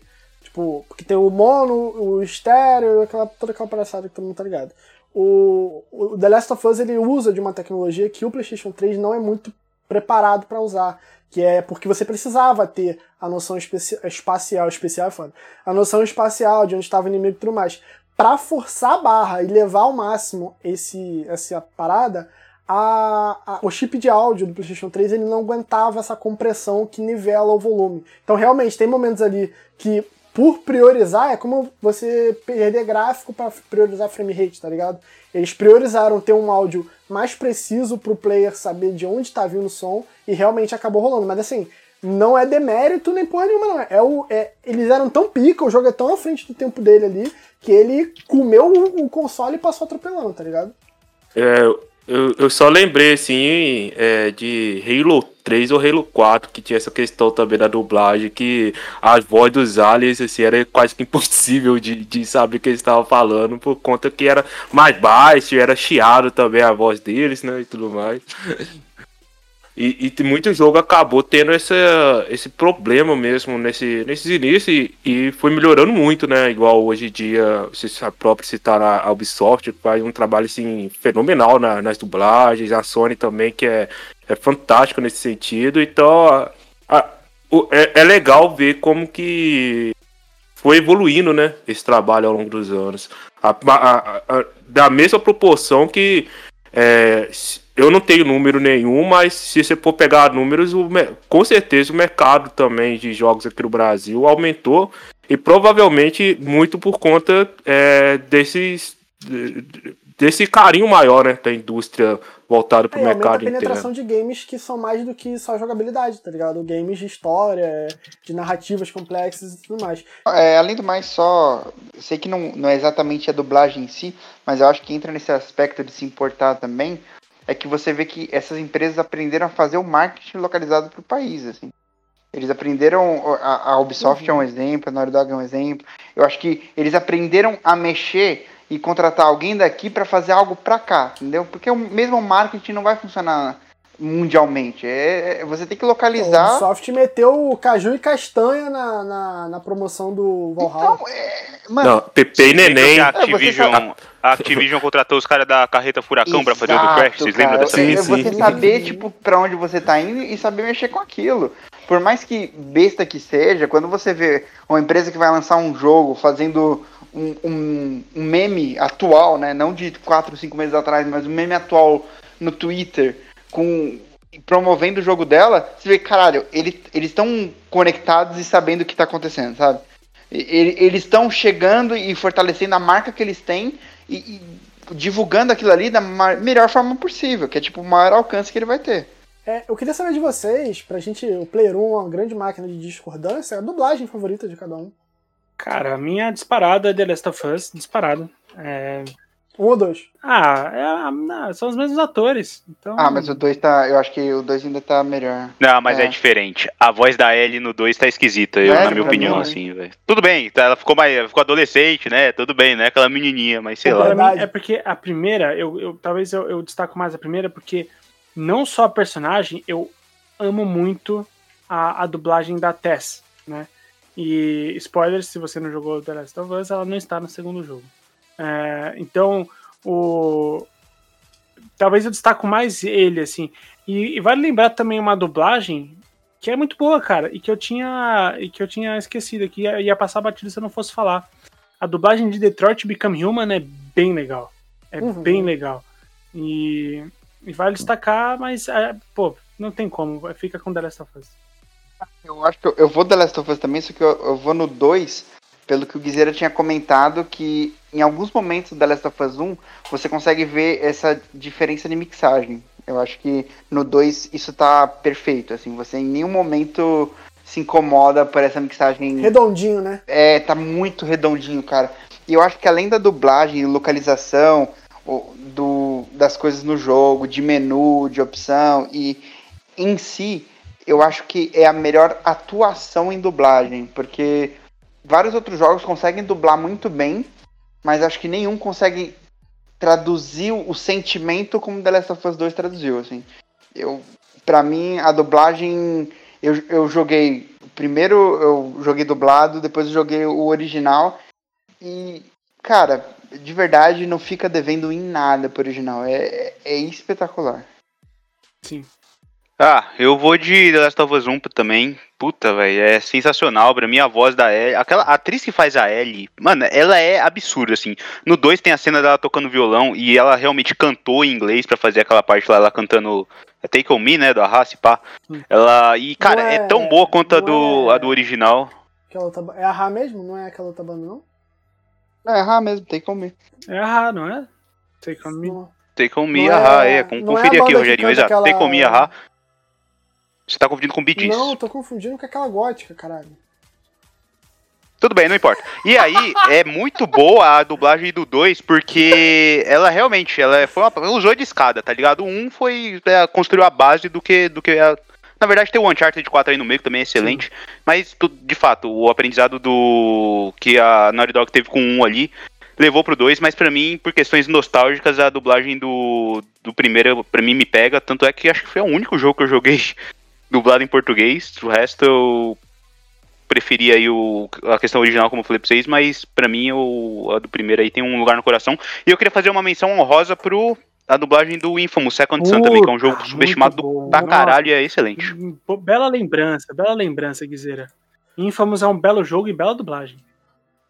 tipo, porque tem o mono, o estéreo, aquela, toda aquela palhaçada que todo mundo tá ligado. O, o The Last of Us ele usa de uma tecnologia que o PlayStation 3 não é muito preparado para usar, que é porque você precisava ter a noção especi- espacial, especial é a noção espacial de onde estava o inimigo e tudo mais. Pra forçar a barra e levar ao máximo esse, essa parada, a, a- o chip de áudio do PlayStation 3 ele não aguentava essa compressão que nivela o volume. Então, realmente, tem momentos ali que, por priorizar, é como você perder gráfico para priorizar frame rate, tá ligado? Eles priorizaram ter um áudio mais preciso pro player saber de onde tá vindo o som e realmente acabou rolando. Mas assim, não é demérito nem porra nenhuma, não. É o, é, eles eram tão pica, o jogo é tão à frente do tempo dele ali, que ele comeu o, o console e passou atropelando, tá ligado? É, eu, eu só lembrei, assim, é, de Halo 3 ou Halo 4, que tinha essa questão também da dublagem, que a voz dos aliens, assim, era quase que impossível de, de saber o que eles estavam falando, por conta que era mais baixo, era chiado também a voz deles, né, e tudo mais. E, e muito jogo acabou tendo essa, esse problema mesmo nesse, nesses inícios e, e foi melhorando muito, né? Igual hoje em dia, você sabe próprio citar a Ubisoft, faz um trabalho assim, fenomenal na- nas dublagens, a Sony também, que é, é fantástico nesse sentido. Então, a- o- é, é legal ver como que foi evoluindo, né? Esse trabalho ao longo dos anos. A- a- a- da mesma proporção que é, eu não tenho número nenhum, mas se você for pegar números, o com certeza o mercado também de jogos aqui no Brasil aumentou e provavelmente muito por conta é, desses desse carinho maior, né, da indústria voltada para É, o e aumenta a mercado penetração interno. de games que são mais do que só jogabilidade, tá ligado? Games de história, de narrativas complexas e tudo mais. É, além do mais, só. Sei que não, não é exatamente a dublagem em si, mas eu acho que entra nesse aspecto de se importar também. É que você vê que essas empresas aprenderam a fazer o marketing localizado para o país, assim. Eles aprenderam, a, a Ubisoft é um exemplo, a Naughty Dog é um exemplo. Eu acho que eles aprenderam a mexer e contratar alguém daqui para fazer algo para cá, entendeu? Porque o mesmo marketing não vai funcionar mundialmente. É, é- você tem que O localizar. Ubisoft meteu o caju e castanha na, na, na promoção do Valhalla. Então, é, mano, Não, Pepe e Neném. A É, Activision, a Activision contratou os caras da carreta Furacão pra fazer o do Crash, vocês lembram dessa? Sim, É sim. Você saber, tipo, pra onde você tá indo e saber mexer com aquilo. Por mais que besta que seja, quando você vê uma empresa que vai lançar um jogo fazendo um, um, um meme atual, né? Não de 4, 5 meses atrás, mas um meme atual no Twitter, com promovendo o jogo dela, você vê, caralho, ele, eles estão conectados e sabendo o que tá acontecendo, sabe? E- ele- Eles estão chegando e fortalecendo a marca que eles têm e, e divulgando aquilo ali da ma- melhor forma possível, que é tipo o maior alcance que ele vai ter. É, eu queria saber de vocês, pra gente, o Player 1 é uma grande máquina de discordância, é a dublagem favorita de cada um. Cara, a minha disparada é The Last of Us, disparada. É... Um ou dois? Ah, é não, são os mesmos atores. Então, Ah, mas o 2 tá. Eu acho que o 2 ainda tá melhor. Não, mas é. É. diferente. A voz da Ellie no 2 tá esquisita, eu, Sério? na minha opinião, mim, assim, velho. Tudo bem, tá, ela ficou mais. Ficou adolescente, né? Tudo bem, né? Aquela menininha, mas sei Pô, lá. Pra mim, é porque a primeira, eu, eu- talvez eu, eu destaco mais a primeira, porque não só a personagem, eu amo muito a, a dublagem da Tess, né? E spoilers, se você não jogou The Last of Us, ela não está no segundo jogo. É, então, o talvez eu destaco mais ele, assim. E, e vale lembrar também uma dublagem que é muito boa, cara, e que eu tinha e que eu tinha esquecido que ia, ia passar batido se eu não fosse falar. A dublagem de Detroit Become Human é bem legal. É Uhum. bem legal. E, e vale destacar, mas é, pô, não tem como, fica com The Last of Us. Eu acho que eu, eu vou The Last of Us também, só que eu, eu vou no 2, pelo que o Guizeira tinha comentado, que em alguns momentos The Last of Us 1, você consegue ver essa diferença de mixagem. Eu acho que no 2 isso tá perfeito, assim, você em nenhum momento se incomoda por essa mixagem. Redondinho, né? É, tá muito redondinho, cara. E eu acho que além da dublagem, localização, do, das coisas no jogo, de menu, de opção, e em si, eu acho que é a melhor atuação em dublagem, porque vários outros jogos conseguem dublar muito bem, mas acho que nenhum consegue traduzir o sentimento como The Last of Us 2 traduziu, assim. Eu, pra mim, a dublagem, eu, eu joguei, primeiro eu joguei dublado, depois eu joguei o original, e, cara, de verdade, não fica devendo em nada pro original, é, é, é espetacular. Sim. Ah, eu vou de The Last of Us 1 também. Puta, velho, é sensacional. Pra mim, a voz da Ellie. Aquela atriz que faz a Ellie, mano, ela é absurda, assim. No 2 tem a cena dela tocando violão e ela realmente cantou em inglês pra fazer aquela parte lá, ela cantando é Take On Me, né, do Arras, pá. Hum. Ela. E, cara, Não é, é- tão boa quanto a do, é- a do original. Aquela outra ba- É a Ra mesmo? Não é aquela outra banda, não? É, errar mesmo, tem como ir. É a não é? Take on me. Não. Take On Me, Não Ahá, é- é. não é a Confere aqui, Rogerinho. Exato. aquela- Take On Me, Ahá. Você tá confundindo com Gees. Não, tô confundindo com aquela gótica, caralho. Tudo bem, não importa. E aí, é muito boa a dublagem do 2, porque ela realmente, ela foi uma, ela usou de escada, tá ligado? O 1 foi, é, construiu a base do que, do que a- na verdade tem o Uncharted 4 aí no meio, que também é excelente, mas, tu- de fato, o aprendizado do que a Naughty Dog teve com o 1 ali, levou pro 2, mas pra mim, por questões nostálgicas, a dublagem do, do primeiro, pra mim, me pega, tanto é que acho que foi o único jogo que eu joguei dublado em português, o resto eu preferi aí o, a questão original, como eu falei pra vocês, mas pra mim o, a do primeiro aí tem um lugar no coração. E eu queria fazer uma menção honrosa pro a dublagem do Infamous Second Son também, que é um jogo subestimado bom. pra caralho e é excelente. Pô, Bela lembrança, bela lembrança, Guizeira. Infamous é um belo jogo e bela dublagem.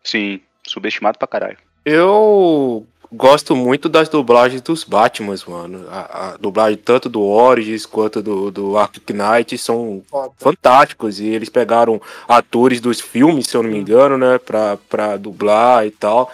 Sim, subestimado pra caralho. Eu gosto muito das dublagens dos Batmans, mano. A, a dublagem tanto do Origins quanto do, do Arkham Knight são Foda. fantásticos. E eles pegaram atores dos filmes, se eu não me engano, né, pra, pra dublar e tal.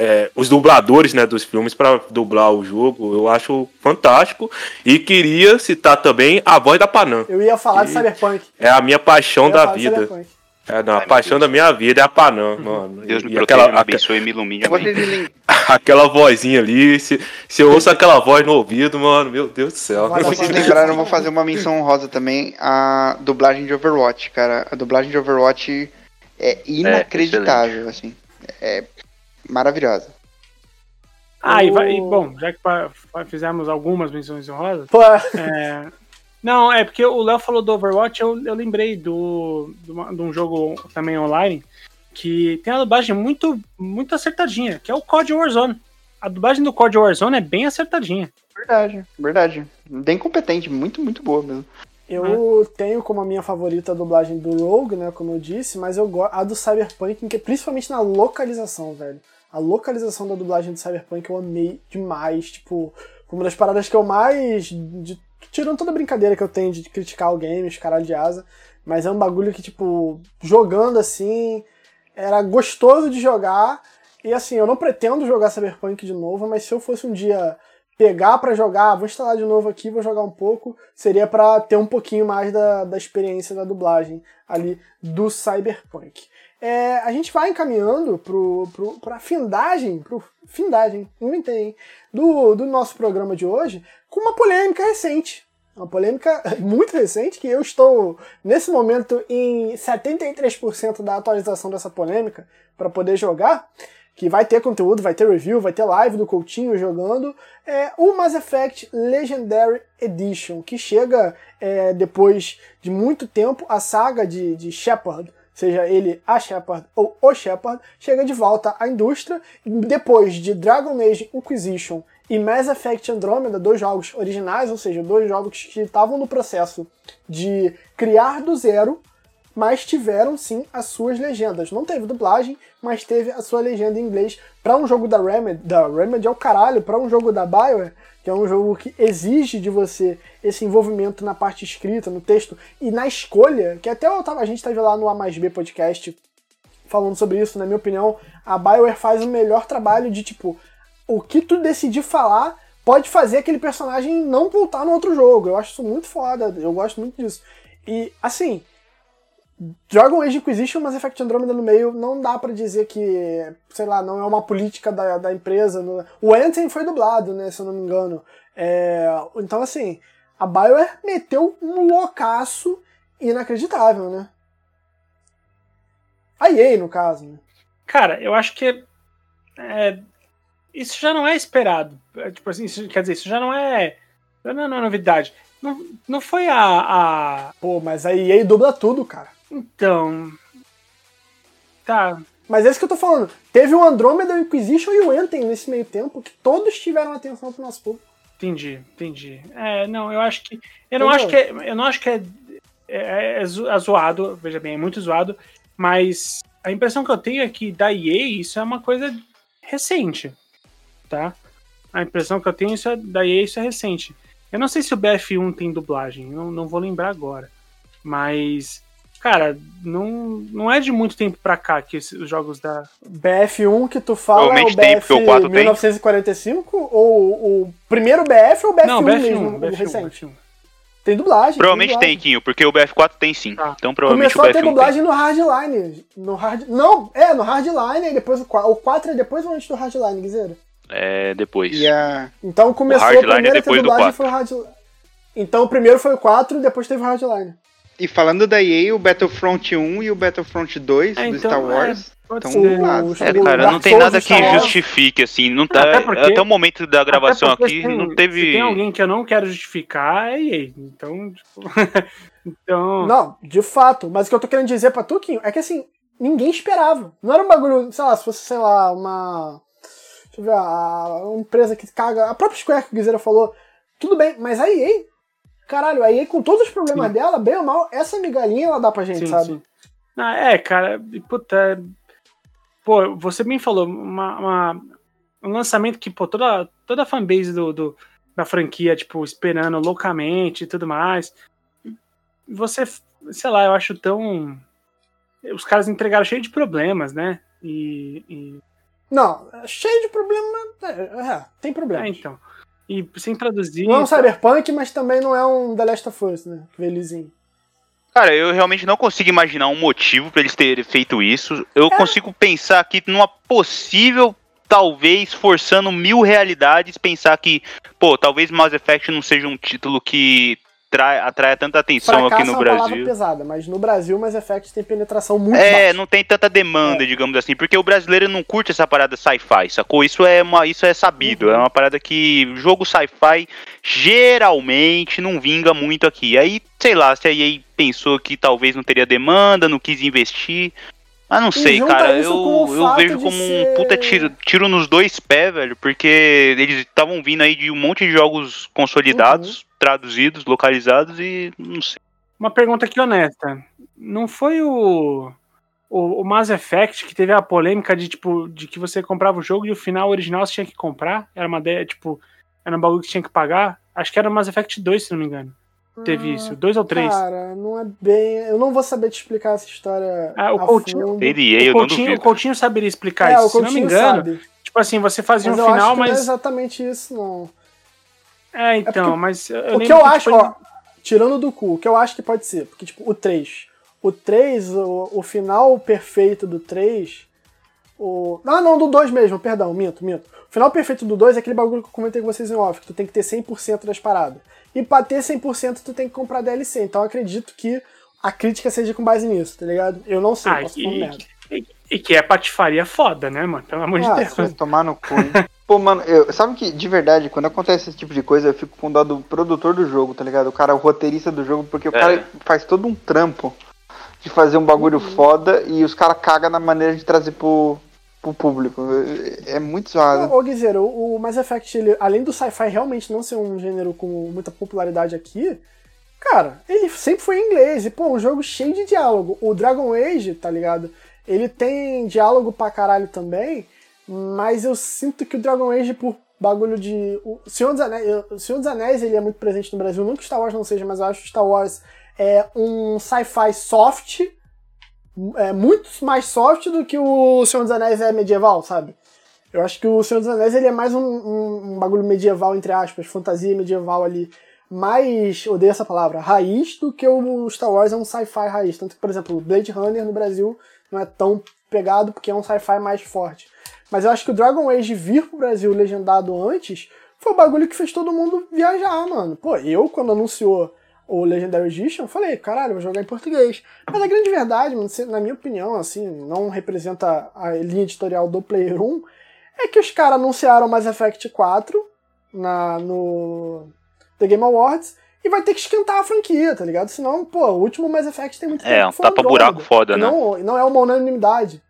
É, os dubladores, né, dos filmes pra dublar o jogo, eu acho fantástico. E queria citar também a voz da Panam. Eu ia falar de Cyberpunk. É a minha paixão da vida. Cyberpunk. É, não, Ai, a paixão da minha vida é a Panam, mano. Deus me E proteja, aquela, me aque- abençoe e me ilumine. Aquela vozinha ali, se, se eu ouço aquela voz no ouvido, mano, meu Deus do céu. Lá, Vocês lembraram, eu vou fazer uma menção honrosa também, a dublagem de Overwatch, cara. A dublagem de Overwatch é inacreditável, assim. É maravilhosa. Ah, e, vai, e, bom, já que pa- fizemos algumas menções honrosas, Pô, é, não, é porque o Léo falou do Overwatch, eu, eu lembrei do, de uma- de um jogo também online que tem uma dublagem muito, muito acertadinha, que é o COD Warzone. A dublagem do COD Warzone é bem acertadinha. Verdade, verdade. Bem competente, muito, muito boa mesmo. eu tenho como a minha favorita a dublagem do Rogue, né, como eu disse, mas eu gosto a do Cyberpunk, que principalmente na localização, velho. A localização da dublagem do Cyberpunk eu amei demais, tipo, foi uma das paradas que eu mais de- tirando toda a brincadeira que eu tenho de criticar o game, os caralho de asa, mas é um bagulho que tipo, jogando assim, era gostoso de jogar. E assim, eu não pretendo jogar Cyberpunk de novo, mas se eu fosse um dia pegar pra jogar, vou instalar de novo aqui, vou jogar um pouco, seria pra ter um pouquinho mais da, da experiência da dublagem ali do Cyberpunk. É, a gente vai encaminhando pro, pra findagem, pro findagem, inventei, do, do nosso programa de hoje, com uma polêmica recente. Uma polêmica muito recente, que eu estou, nesse momento, em 73% da atualização dessa polêmica para poder jogar, que vai ter conteúdo, vai ter review, vai ter live do Coutinho jogando, é o Mass Effect Legendary Edition, que chega é, depois de muito tempo, a saga de, de Shepard seja ele a Shepard ou o Shepard, chega de volta à indústria depois de Dragon Age Inquisition e Mass Effect Andromeda, dois jogos originais, ou seja, dois jogos que estavam no processo de criar do zero, mas tiveram sim as suas legendas. Não teve dublagem, mas teve a sua legenda em inglês para um jogo da Remedy, da Remedy é o caralho, para um jogo da BioWare, que é um jogo que exige de você esse envolvimento na parte escrita, no texto e na escolha, que até tava, a gente teve lá no A mais B podcast falando sobre isso, na minha opinião, a BioWare faz o melhor trabalho de tipo o que tu decidir falar pode fazer aquele personagem não voltar no outro jogo. Eu acho isso muito foda, eu gosto muito disso. E, assim, Dragon Age Inquisition, Mass Effect Andromeda no meio, não dá para dizer que, sei lá, não é uma política da, da empresa. O Anthem foi dublado, né, se eu não me engano. É, então, assim, a BioWare meteu um loucaço inacreditável, né? A EA, no caso, né? Cara, eu acho que é, isso já não é esperado. É, tipo assim, isso, quer dizer, isso já não é. Não, não é novidade. Não, não foi a, a. Pô, mas a EA dubla tudo, cara. Então. Tá. Mas é isso que eu tô falando. Teve o Andromeda, o Inquisition e o Anthem nesse meio tempo, que todos tiveram atenção pro nosso público. Entendi, entendi. É, não, eu acho que. Eu não acho que é. Eu não acho que é, é, é, é zoado, veja bem, é muito zoado, mas a impressão que eu tenho é que da EA isso é uma coisa recente tá? A impressão que eu tenho isso é, daí isso é recente. Eu não sei se o BF1 tem dublagem, não, não vou lembrar agora. Mas, cara, não, não é de muito tempo pra cá que os jogos da. BF1 que tu fala é o BF tem, o 1945? Tem. Ou o primeiro BF ou o BF1 não, BF1 mesmo, BF1, recente? BF1. Tem dublagem. Provavelmente tem, dublagem. tem, Kinho, porque o BF4 tem sim. Ah. Então provavelmente Começou o BF1 a ter dublagem tem. no Hardline. No hard... Não, é, no Hardline, e depois o 4. O 4 é depois ou antes do Hardline, Guizeira? É depois. A... Então começou a primeira que a dublagem foi o Hardline. Então o primeiro foi o 4 e depois teve o Hardline. E falando da EA, o Battlefront 1 e o Battlefront 2 é, do então, Star Wars. É... Então, é, cara, não tem nada que justifique, assim, não tá, até, porque, até o momento da gravação aqui, tem, não teve... Se tem alguém que eu não quero justificar, é EA, então, tipo... então... Não, de fato, mas o que eu tô querendo dizer pra tu, Kim, é que, assim, ninguém esperava. Não era um bagulho, sei lá, se fosse, sei lá, uma Deixa eu ver, a, a empresa que caga. A própria Square que o Guizeira falou. Tudo bem, mas a EA, caralho, a EA com todos os problemas sim. dela, bem ou mal, essa migalhinha ela dá pra gente, sim, sabe? Sim. Ah, é, cara, puta. Pô, você bem falou, uma, uma, um lançamento que, pô, toda, toda a fanbase do, do, da franquia, tipo, esperando loucamente e tudo mais. Você, sei lá, eu acho tão. Os caras entregaram cheio de problemas, né? E, e não, é cheio de problema. É, é, tem problema. É, então. E sem traduzir. Não é um Cyberpunk, mas também não é um The Last of Us, né? Felizinho. Cara, eu realmente não consigo imaginar um motivo para eles terem feito isso. Eu é. consigo pensar aqui numa possível, talvez, forçando mil realidades, pensar que, pô, talvez Mass Effect não seja um título que atrai, atrai tanta atenção Fracasso aqui no é uma Brasil. pesada, mas no Brasil Mass Effect tem penetração muito É, baixa. não tem tanta demanda, é. digamos assim, porque o brasileiro não curte essa parada sci-fi, sacou? Isso é, uma, isso é sabido, uhum. é uma parada que jogo sci-fi geralmente não vinga muito aqui. Aí, sei lá, se a EA pensou que talvez não teria demanda, não quis investir, ah, não sei, cara. Eu, eu vejo como ser... um puta tiro, tiro nos dois pés, velho, porque eles estavam vindo aí de um monte de jogos consolidados, uhum. Traduzidos, localizados e não sei. Uma pergunta aqui honesta. Não foi o, o, o Mass Effect que teve a polêmica de tipo de que você comprava o jogo e o final original você tinha que comprar? Era uma ideia, tipo, era um bagulho que tinha que pagar? Acho que era o Mass Effect 2, se não me engano teve isso? Dois ou três? Cara, não é bem. Eu não vou saber te explicar essa história. Ah, o Coutinho. Teria, o, Coutinho o Coutinho saberia explicar é, isso. Se não me engano. Sabe. Tipo assim, você fazia mas um final, mas. Não é exatamente isso, não. É, é então, é mas. Eu o que eu que, acho, tipo, ó, tirando do cu, o que eu acho que pode ser, porque, tipo, o 3. O 3, o, o final perfeito do 3. O... Ah, não, do 2 mesmo, perdão, minto, minto. O final perfeito do 2 é aquele bagulho que eu comentei com vocês em off, que tu tem que ter 100% das paradas. E pra ter 100% tu tem que comprar DLC. Então eu acredito que a crítica seja com base nisso, tá ligado? Eu não sei, ah, posso e. E, e, que é patifaria foda, né, mano? Pelo amor ah, de Deus. tomar no cu, hein? Pô, mano, eu, sabe que, de verdade, quando acontece esse tipo de coisa, eu fico com dó do produtor do jogo, tá ligado? O cara, o roteirista do jogo, porque o é. cara faz todo um trampo de fazer um bagulho foda e os caras cagam na maneira de trazer pro, pro público. É muito zoado. Ô, Guizeiro, o o Mass Effect, ele, além do sci-fi realmente não ser um gênero com muita popularidade aqui, cara, ele sempre foi em inglês. E, pô, um jogo cheio de diálogo. O Dragon Age, tá ligado? Ele tem diálogo pra caralho também, mas eu sinto que o Dragon Age, por bagulho de. O Senhor dos Anéis, o Senhor dos Anéis ele é muito presente no Brasil. Não que Star Wars não seja, mas eu acho que Star Wars é um sci-fi soft. É muito mais soft do que o Senhor dos Anéis é medieval, sabe? Eu acho que o Senhor dos Anéis ele é mais um, um, um bagulho medieval, entre aspas, fantasia medieval ali. Mais, odeio essa palavra, raiz do que o Star Wars é um sci-fi raiz. Tanto que, por exemplo, o Blade Runner no Brasil não é tão pegado porque é um sci-fi mais forte. Mas eu acho que o Dragon Age vir pro Brasil legendado antes foi o bagulho que fez todo mundo viajar, mano. Pô, eu, quando anunciou o Legendary Edition, falei, caralho, vou jogar em português. Mas a grande verdade, mano, na minha opinião, assim, não representa a linha editorial do Player 1, é que os caras anunciaram Mass Effect 4 na, no The Game Awards e vai ter que esquentar a franquia, tá ligado? Senão, pô, o último Mass Effect tem muito É, tempo um tapa-buraco Andrômeda, foda, né? Não, não é uma unanimidade.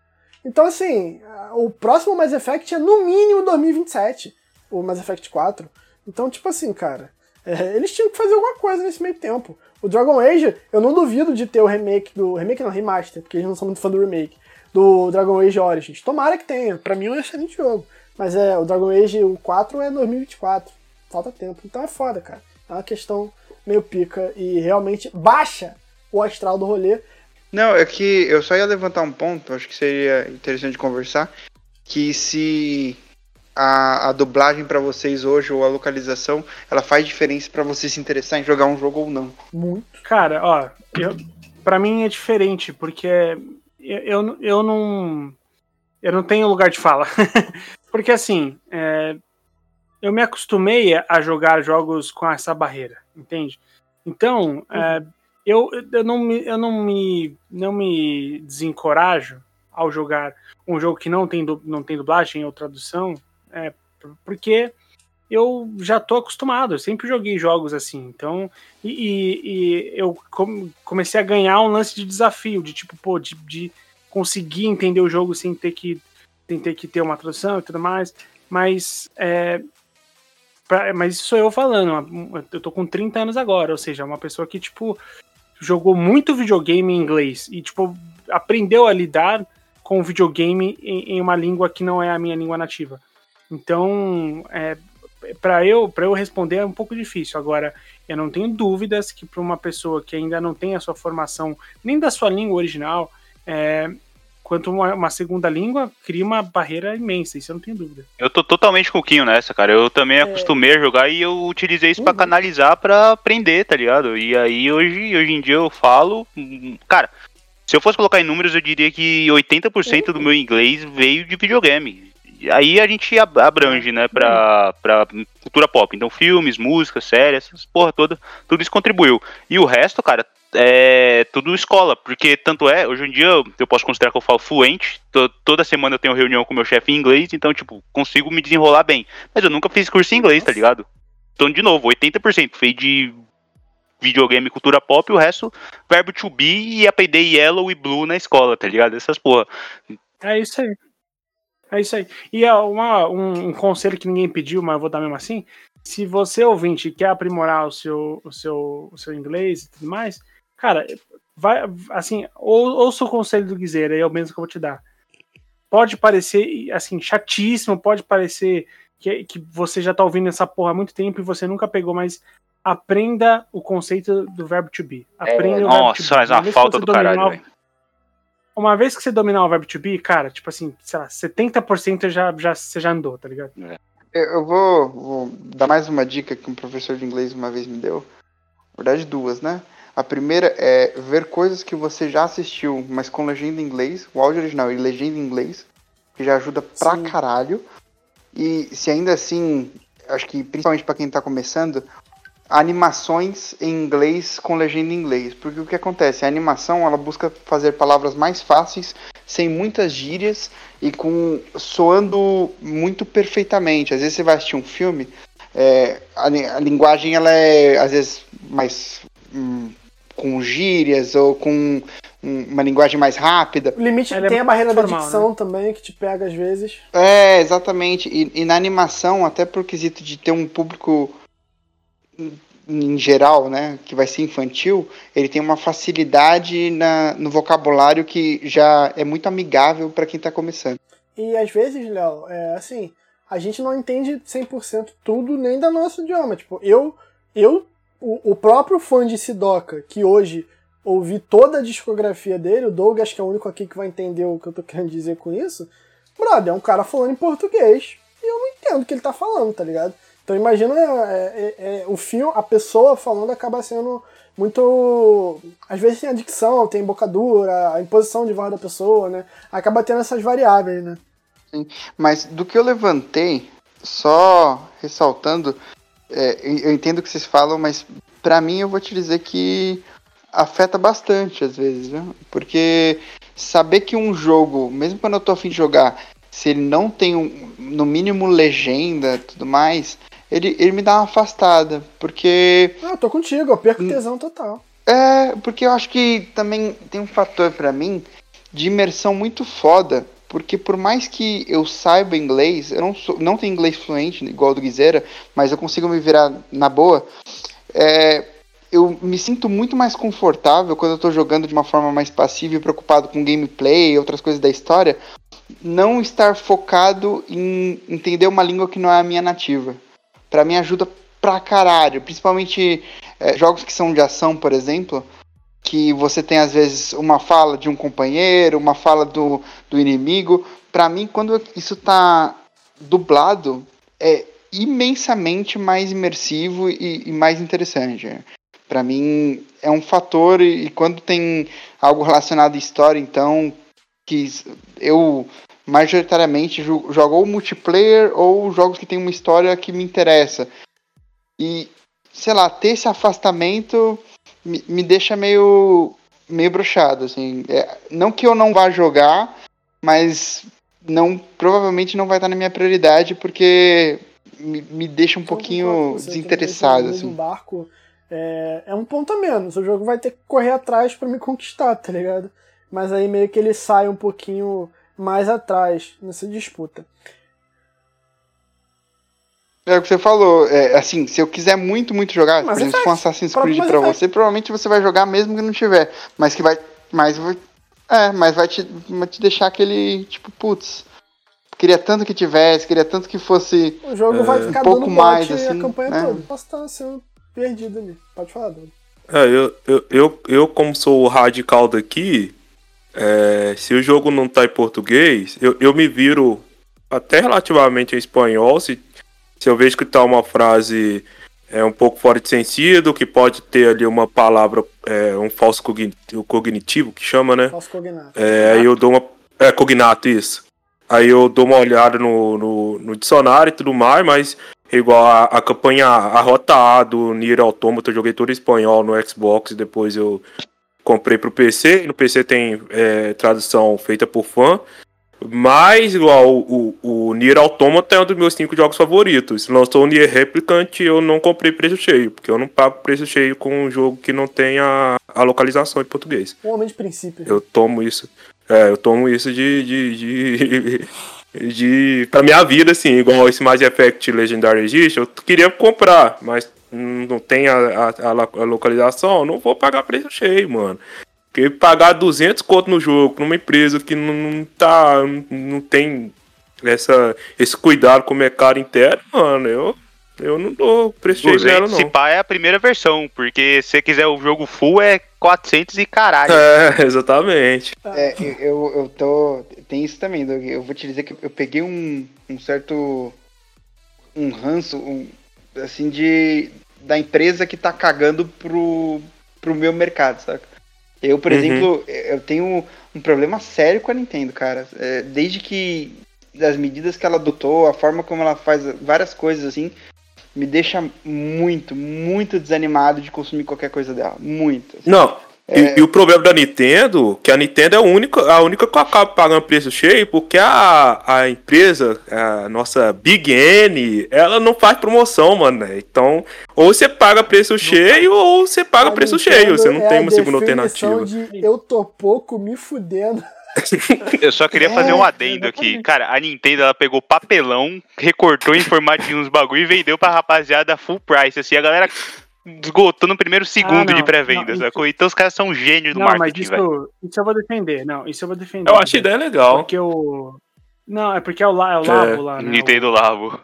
Então, assim, o próximo Mass Effect é no mínimo 2027, o Mass Effect 4. Então, tipo assim, cara, é, eles tinham que fazer alguma coisa nesse meio tempo. O Dragon Age, eu não duvido de ter o remake do. Remake não, remaster, porque eles não são muito fã do remake. Do Dragon Age Origins. Tomara que tenha. Pra mim é um excelente jogo. Mas é, o Dragon Age o 4 é 2024. Falta tempo. Então é foda, cara. É uma questão meio pica e realmente baixa o astral do rolê. Não, é que eu só ia levantar um ponto, acho que seria interessante conversar, que se a, a dublagem pra vocês hoje ou a localização, ela faz diferença pra você se interessar em jogar um jogo ou não. Muito. Cara, ó, eu, pra mim é diferente, porque eu, eu, eu não. Eu não tenho lugar de fala. porque assim, é, eu me acostumei a jogar jogos com essa barreira, entende? Então, é, eu, eu, não me, eu não me, não me desencorajo ao jogar um jogo que não tem, não tem dublagem ou tradução, é, porque eu já tô acostumado, eu sempre joguei jogos assim, então e, e- e eu com- comecei a ganhar um lance de desafio, de tipo, pô, de, de conseguir entender o jogo sem ter que, sem ter, que ter uma tradução e tudo mais. Mas, é, pra- mas isso sou eu falando. Eu tô com 30 anos agora, ou seja, uma pessoa que, tipo, jogou muito videogame em inglês e, tipo, aprendeu a lidar com o videogame em, em uma língua que não é a minha língua nativa. Então, é, para eu, eu responder é um pouco difícil. Agora, eu não tenho dúvidas que para uma pessoa que ainda não tem a sua formação nem da sua língua original, é, quanto uma, uma segunda língua, cria uma barreira imensa, isso eu não tenho dúvida. Eu tô totalmente com o Quinho nessa, cara. Eu também acostumei a jogar e eu utilizei isso pra Uhum. canalizar pra aprender, tá ligado? E aí hoje, hoje em dia eu falo. hum, Cara, se eu fosse colocar em números, eu diria que 80% do meu inglês veio de videogame. E Aí a gente ab- abrange, né, pra, pra cultura pop. Então, filmes, músicas, séries, essas porra toda, tudo isso contribuiu. E o resto, cara, é tudo escola, porque tanto é, hoje em dia eu, eu posso considerar que eu falo fluente, to- toda semana eu tenho reunião com meu chefe em inglês, então, tipo, consigo me desenrolar bem. Mas eu nunca fiz curso em inglês, tá ligado? Então, de novo, 80% fez de videogame cultura pop, e o resto, verbo to be e aprender yellow e blue na escola, tá ligado? Essas porra. É isso aí. É isso aí. E é uma, um, um conselho que ninguém pediu, mas eu vou dar mesmo assim. Se você, ouvinte, quer aprimorar o seu, o seu, o seu inglês e tudo mais, cara, vai, assim, ou, ouça o conselho do Guizeira, é o mesmo que eu vou te dar. Pode parecer, assim, chatíssimo, pode parecer que, que você já tá ouvindo essa porra há muito tempo e você nunca pegou, mas aprenda o conceito do verbo to be. Aprenda o verbo to Nossa, be. faz uma falta do dominar caralho, o- velho. uma vez que você dominar o verbo to be, cara, tipo assim, sei lá, 70% já, já, você já andou, tá ligado? Eu, eu vou, vou dar mais uma dica que um professor de inglês uma vez me deu. Na verdade, duas, né? A primeira é ver coisas que você já assistiu, mas com legenda em inglês, o áudio original e legenda em inglês, que já ajuda pra Sim. caralho. E se ainda assim, acho que principalmente pra quem tá começando, animações em inglês com legenda em inglês. Porque o que acontece? A animação, ela busca fazer palavras mais fáceis, sem muitas gírias e com soando muito perfeitamente. Às vezes você vai assistir um filme, é, a, a linguagem ela é às vezes mais hum, com gírias ou com um- uma linguagem mais rápida. O limite Ela é tem a barreira da formal, dicção também, que te pega às vezes. É, exatamente. E, e na animação, até por quesito de ter um público em- geral, né, que vai ser infantil, ele tem uma facilidade na, no vocabulário que já é muito amigável para quem tá começando. E às vezes, Léo, é assim, a gente não entende 100% tudo nem do nosso idioma. Tipo, eu, eu o, o próprio fã de Sidoca, que hoje ouvi toda a discografia dele, o Douglas, que é o único aqui que vai entender o que eu tô querendo dizer com isso, brother, é um cara falando em português e eu não entendo o que ele tá falando, tá ligado? Então imagina é, é, é, o fio, a pessoa falando acaba sendo muito. Às vezes tem a dicção, tem embocadura, a imposição de voz da pessoa, né? Acaba tendo essas variáveis, né? Mas do que eu levantei, só ressaltando, é, eu entendo o que vocês falam, mas pra mim eu vou te dizer que afeta bastante às vezes, viu? Porque saber que um jogo, mesmo quando eu tô afim de jogar, se ele não tem um, no mínimo legenda e tudo mais, ele, ele me dá uma afastada. Porque Ah, eu tô contigo, eu perco tesão total. é, porque eu acho que também tem um fator pra mim de imersão muito foda, porque por mais que eu saiba inglês, eu não sou, não tenho inglês fluente igual do Guizeira, mas eu consigo me virar na boa. é, eu me sinto muito mais confortável quando eu tô jogando de uma forma mais passiva e preocupado com gameplay e outras coisas da história, não estar focado em entender uma língua que não é a minha nativa. Pra mim ajuda pra caralho, principalmente é, jogos que são de ação, por exemplo, que você tem às vezes uma fala de um companheiro, uma fala do, do inimigo. Pra mim, quando isso tá dublado, é imensamente mais imersivo e, e mais interessante. Pra mim é um fator e, e quando tem algo relacionado à história, então que eu majoritariamente jo- jogo ou multiplayer ou jogos que tem uma história que me interessa. E sei lá, ter esse afastamento me, me deixa meio meio broxado, assim. É, não que eu não vá jogar, mas não provavelmente não vai estar na minha prioridade porque me, me deixa um Então, pouquinho você, desinteressado, também, esse assim. barco é, é um ponto a menos. O jogo vai ter que correr atrás pra me conquistar, tá ligado? Mas aí meio que ele sai um pouquinho mais atrás nessa disputa. É o que você falou, é, assim, se eu quiser muito, muito jogar, Mass por exemplo, se for um. Assassin's Creed pra você, provavelmente você vai jogar mesmo que não tiver, mas que vai, mas vai, é, mas vai te, vai te deixar aquele, tipo, putz, queria tanto que tivesse, queria tanto que fosse, O jogo vai ficar um pouco dando mais, assim, a campanha né? toda. Posso estar sendo perdido ali. Pode falar, Douglas. É, eu, eu, eu, eu, como sou o radical daqui, é, se o jogo não tá em português, eu, eu me viro até relativamente em espanhol. Se, se eu vejo que tá uma frase é, um pouco fora de sentido, que pode ter ali uma palavra, é, um falso cogni- cognitivo, que chama, né? Falso cognato. É, aí eu dou uma. É, cognato, isso. Aí eu dou uma olhada no, no, no dicionário e tudo mais, mas igual a, a campanha Arrotado, Nier Automata, eu joguei todo espanhol no Xbox e depois eu comprei pro PC. No PC tem é, tradução feita por fã. Mas, igual o, o, o Nier Automata é um dos meus cinco jogos favoritos. Se lançou o Nier Replicant, eu não comprei preço cheio, porque eu não pago preço cheio com um jogo que não tem a, a localização em português. Um homem de princípio. Eu tomo isso. É, eu tomo isso de. de, de, de pra minha vida, assim, igual esse Mass Effect Legendary Edition, eu queria comprar, mas não tem a, a, a lo- a localização, não vou pagar preço cheio, mano. Porque pagar 200 conto no jogo, numa empresa que não, não tá. não tem essa, esse cuidado com o mercado interno, mano, eu, eu não dou preço cheio nela, 200 se não. pá é a primeira versão, porque se você quiser o jogo full é 400 e caralho. É, exatamente. É, eu, eu, eu tô. Tem isso também, Doug. Eu vou te dizer que eu peguei um, um certo. Um ranço, um, assim, de. Da empresa que tá cagando pro, pro meu mercado, saca? Eu, por Uhum. exemplo, eu tenho um problema sério com a Nintendo, cara. É, desde que. Das medidas que ela adotou, a forma como ela faz várias coisas assim, me deixa muito, muito desanimado de consumir qualquer coisa dela. Muito. assim. Não, E, e o problema da Nintendo, que a Nintendo é a única, a única que acaba pagando preço cheio, porque a, a empresa, a nossa Big N, ela não faz promoção, mano. né? Então, ou você paga preço cheio, ou você paga A preço Nintendo cheio. Você não é tem a uma segunda alternativa. De eu tô pouco me fudendo. Eu só queria fazer um É, adendo aqui. Cara, a Nintendo ela pegou papelão, recortou em formato de uns bagulho e vendeu pra rapaziada full price. Assim, a galera esgotou no primeiro segundo não, de pré-venda, não, sacou? Então os caras são gênios do Não, mas marketing, velho. isso, isso eu vou defender. Não, isso eu vou defender. Eu acho a ideia legal. Porque o. Não, é porque é o, La- é o É, Labo lá, né? Nintendo Labo.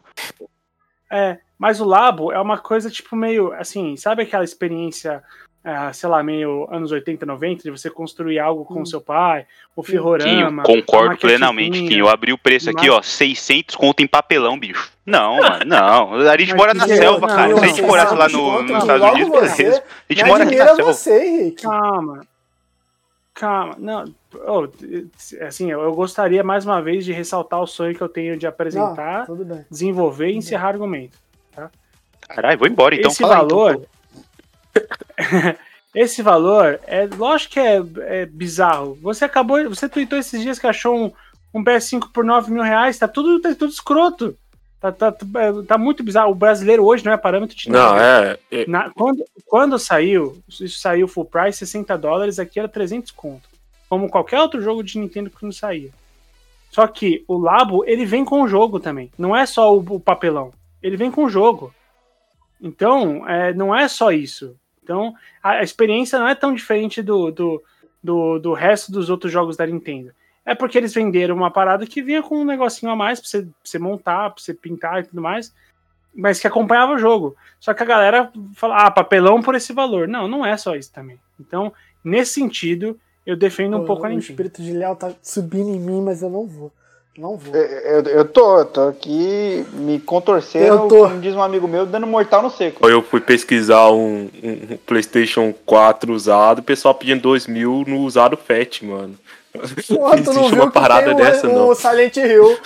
É, mas o Labo é uma coisa tipo meio assim, sabe aquela experiência, ah, sei lá, meio anos 80, 90, de você construir algo com Hum. seu pai, o Quinho, ferrorama. concordo a plenamente. Quinho. Eu abri o preço aqui, ó, 600 conto em papelão, bicho. Não, mano, não. A gente Mas mora na que- selva, não, cara. eu Se a gente morasse lá no, nos Estados Unidos, você- beleza. A gente mora aqui na selva. você, Henrique. Calma. Calma, não. oh, assim, eu gostaria mais uma vez de ressaltar o sonho que eu tenho de Não, apresentar, bem. desenvolver e encerrar argumento. Caralho, vou embora então. esse Fala aí, então, valor. pô. esse valor é lógico que é, é bizarro. Você acabou, você tweetou esses dias que achou um, um PS5 por 9 mil reais, tá tudo, tá tudo escroto. Tá, tá, tá muito bizarro. O brasileiro hoje não é parâmetro de Não, nada. é. é- Na- quando, quando saiu, isso saiu full price, 60 dólares, aqui era 300 conto. Como qualquer outro jogo de Nintendo que não saía. Só que o Labo, ele vem com o jogo também. Não é só o, o papelão. Ele vem com o jogo. Então, é, não é só isso. Então, a, experiência não é tão diferente do, do, do, do resto dos outros jogos da Nintendo. É porque eles venderam uma parada que vinha com um negocinho a mais pra você, pra você montar, pra você pintar e tudo mais, mas que acompanhava o jogo. Só que a galera fala, ah, papelão por esse valor. Não, não é só isso também. Então, nesse sentido, eu defendo um pouco a o Nintendo. espírito de Léo tá subindo em mim, mas eu não vou. Não vou. Eu, eu tô, eu tô aqui me contorcendo, Eu tô. como diz um amigo meu, dando mortal no seco. Eu fui pesquisar um, um- um PlayStation 4 usado, o pessoal pedindo 2 mil no usado Fat, mano. Porra, tu não existe viu uma que parada tem o, dessa, o não. Silent Hill.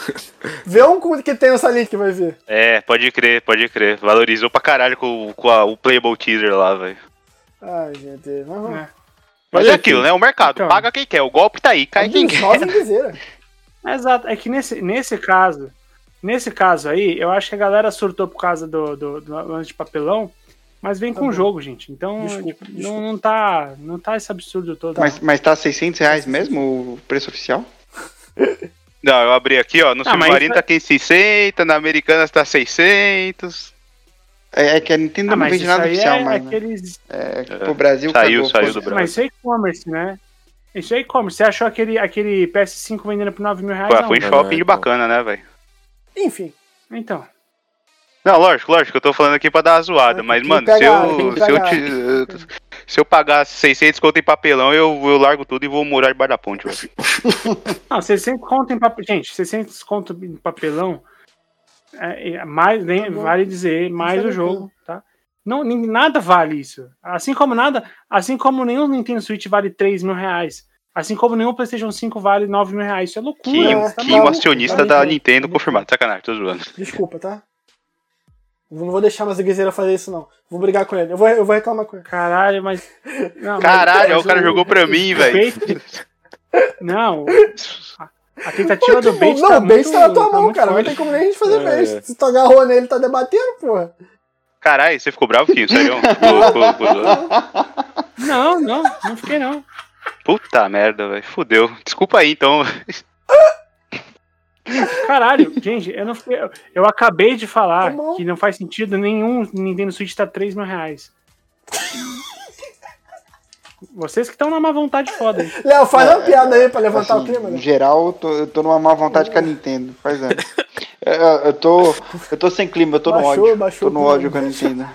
Vê um cu que tem o Silent que vai ver. É, pode crer, pode crer. Valorizou pra caralho com, com a- o Playable Teaser lá, velho. Ai, gente. Mas vamos. É. Mas é aquilo, né? O mercado. Então. Paga quem quer. O golpe tá aí, cai quem quer. Exato, é que nesse, nesse caso, nesse caso aí, eu acho que a galera surtou por causa do, do, do lance de papelão, mas vem Tá com o jogo, gente. Então, Desculpa, tipo, desculpa. Não, não tá, não tá esse absurdo todo. Mas, mas tá 600 reais mesmo o preço oficial? Não, eu abri aqui, ó. No Ah, Submarino tá aqui 600, na Americanas tá 600. É, é que a Nintendo Ah, não vende nada oficial é mais, né? aqueles. É, que pro Brasil Saiu, cagou, saiu do Brasil. Mas isso é e-commerce, né? Isso é e-commerce. Você achou aquele, aquele PS5 vendendo por 9 mil reais? Foi, Não. foi em não, shopping não. bacana, né, velho? Enfim. Então. Não, lógico, lógico, eu tô falando aqui pra dar uma zoada, Ah, mas, mano, que se pegar, eu, se, eu pegar. te- se eu pagar 600 conto em papelão, eu, eu largo tudo e vou morar debaixo da ponte, velho. Não, 600 conto em papelão. Gente, 600 conto em papelão. É, é mais, nem- Tá vale dizer, mais Tá o jogo? Não, nada vale isso. Assim como nada, assim como nenhum Nintendo Switch vale 3 mil reais. Assim como nenhum PlayStation 5 vale 9 mil reais. Isso é loucura. É, você tá Quinho maluco. acionista tá da Nintendo tá confirmado. Sacanagem, tô zoando. Desculpa, tá? Não vou deixar mais o Guizeira fazer isso, não. Vou brigar com ele. Eu vou, eu vou reclamar com ele. Caralho, mas. Não, Caralho, mas o cara o- jogou pra mim, o velho. Não. a- A tentativa do bait não, tá o bait muito, tá na tua tá mão, muito cara. Não tem como nem a gente fazer É. bait. Se tu agarrou nele, tá debatendo, porra. Caralho, você ficou bravo, Quinho? Sério? Não, não, não fiquei não. Puta merda, velho. Fudeu. Desculpa aí, então. Caralho, gente, eu não fiquei, eu- Eu acabei de falar Tá que não faz sentido nenhum Nintendo Switch tá 3 mil reais. Vocês que estão na má vontade foda aí. Léo, faz uma piada aí pra levantar o Assim, clima, em né? geral, eu tô, eu tô numa má vontade com a Nintendo. Faz anos. Eu, eu tô, eu tô sem clima, eu tô no Baixou, ódio. baixou tô no o ódio clima. com a Nintendo.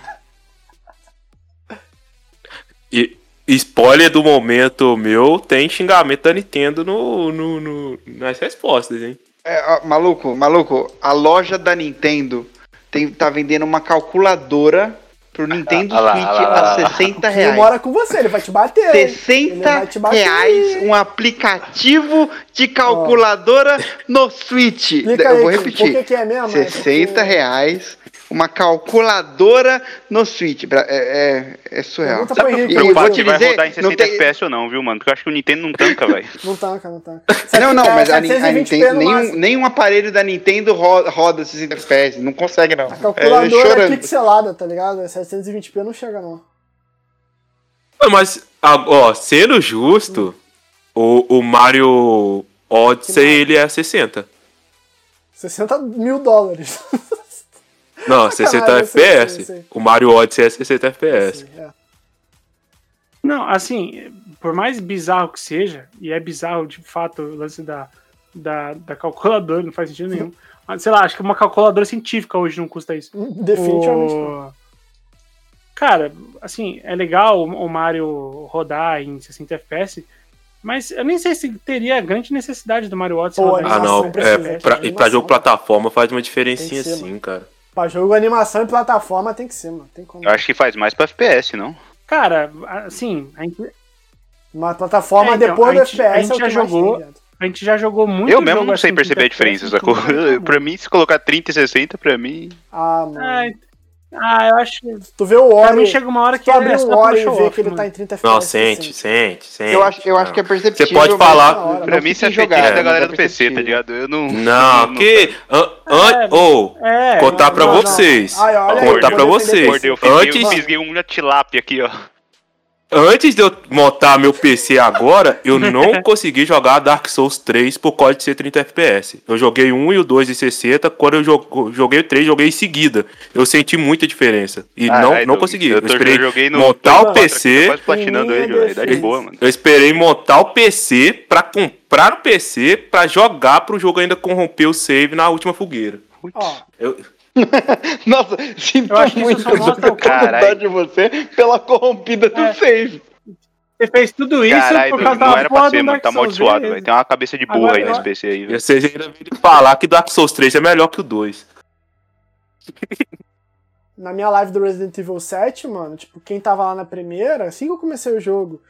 E spoiler do momento meu, tem xingamento da Nintendo no, no, no- nas respostas, hein? É, ó, maluco, maluco, a loja da Nintendo tem, tá vendendo uma calculadora pro Nintendo Ah lá, Switch ah lá, lá. a 60 Ele reais. mora com você, ele vai te bater. hein? 60 Ele vai te bater. reais um aplicativo de calculadora no Switch. Explica Eu aí, vou repetir. Por que, que é mesmo? É 60 porque- reais uma calculadora no Switch. É, é, é surreal. E vou Preocupado te se vai rodar em não 60 tem- FPS ou não, viu, mano? Porque eu acho que o Nintendo não tanca, velho. Não tanca, não tanca. Não, não, É, mas a, a 720p Nintendo, nenhum, nenhum aparelho da Nintendo roda, roda 60 FPS. Não consegue, não. A calculadora é, é, pixelada, tá ligado? 720p não chega, não. Mas, ó, sendo justo, o, o Mario Odyssey, ele é 60. 60 mil dólares. Não, 60 Caralho, sei, FPS. eu sei. O Mario Odyssey é 60 FPS. É. Não, assim, por mais bizarro que seja, e é bizarro de fato o lance da, da, da calculadora, não faz sentido nenhum. Mas, sei lá, acho que uma calculadora científica hoje não custa isso. Definitivamente não. O- Cara, assim, é legal o o Mario rodar em 60 FPS, mas eu nem sei se teria grande necessidade do Mario Odyssey Pô, rodar em Ah, não. É, pra, e pra jogo plataforma faz uma diferencinha ser, sim, cara. Pra jogo, animação e plataforma tem que ser, mano. Tem como. Eu acho que faz mais pra FPS, não? Cara, assim, a gente, Uma plataforma É, então, depois a do gente- a FPS é o gente que já jogou- tem, viado. a gente já jogou muito eu mesmo jogo não sei assim, perceber a 30 diferença, sacou? bom. pra mim, se colocar 30 e 60, pra mim. Ah, mano. Ai, Ah, eu acho que. Tu vê o Pra Ori. mim chega uma hora que tu abrir é um pelo Ori e off, que ele mano. tá em 30 FPS. Não, você sente, sente, sente. Eu acho, eu acho que é perceptível. Você pode falar- hora, Pra mim, isso é jogado, fetiche da galera do PC, tá ligado? Eu não. Não, que. An, É, ou, É, contar não, pra não, vocês. Ai, olha aí, contar pra vocês. Antes, eu fisguei uma tilápia aqui, ó. Antes de eu montar meu PC agora, eu não consegui jogar Dark Souls 3 por causa de ser 30 FPS. Eu joguei um e o 2 de 60, quando eu joguei o 3, joguei em seguida. Eu senti muita diferença. E não, Ai, não eu- consegui. Eu, Eu, esperei joguei no montar o 4 aqui, PC. quase platinando ele. Dá de boa, mano. Eu esperei montar o PC pra comprar o PC pra jogar pro jogo ainda corromper o save na última fogueira. Ó, Eu, Nossa, sinto Eu acho que isso muito só mostra o saudade de você pela corrompida do É. save. Você fez tudo isso Caralho, por causa não da era pra ser, do mano. Tá amaldiçoado, velho. Tem uma cabeça de burro Agora aí eu- nesse PC aí, e velho. vocês ainda viram falar que Dark Souls 3 é melhor que o 2. na minha live do Resident Evil 7, mano, tipo, quem tava lá na primeira, assim que eu comecei o jogo,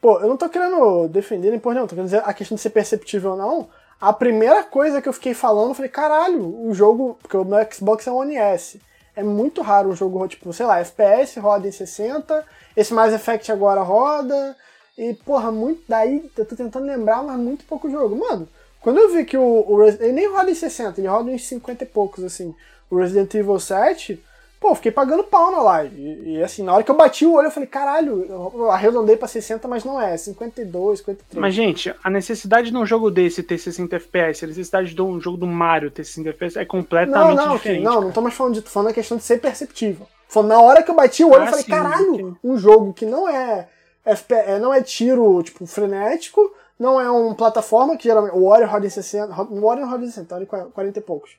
pô, eu não tô querendo defender nem por não, tô querendo dizer a questão de ser perceptível ou não. A primeira coisa que eu fiquei falando, eu falei, caralho, o jogo, porque o meu Xbox é um One. É muito raro um jogo, tipo, sei lá, FPS roda em 60, esse Mass Effect agora roda, e, porra, muito. Daí, eu tô tentando lembrar, mas muito pouco jogo. Mano, quando eu vi que o, o ele nem roda em 60, ele roda em 50 e poucos, assim, o Resident Evil 7, pô, fiquei pagando pau na live. E, e, assim, na hora que eu bati o olho, eu falei, caralho, eu arredondei pra 60, mas não é, é 52, 53. Mas, gente, a necessidade de um jogo desse ter 60 FPS, a necessidade de um jogo do Mario ter 60 FPS é não, completamente não, diferente. filho, não, cara. não tô mais falando de, tô falando da questão de ser perceptível. Foi na hora que eu bati o olho, Ah, eu falei, sim, caralho, sim. um jogo que não é, FP, é, não é tiro, tipo, frenético, não é um plataforma, que geralmente, o Warrior roda em 60, roda- o Warrior roda em 60, roda em 40 e poucos.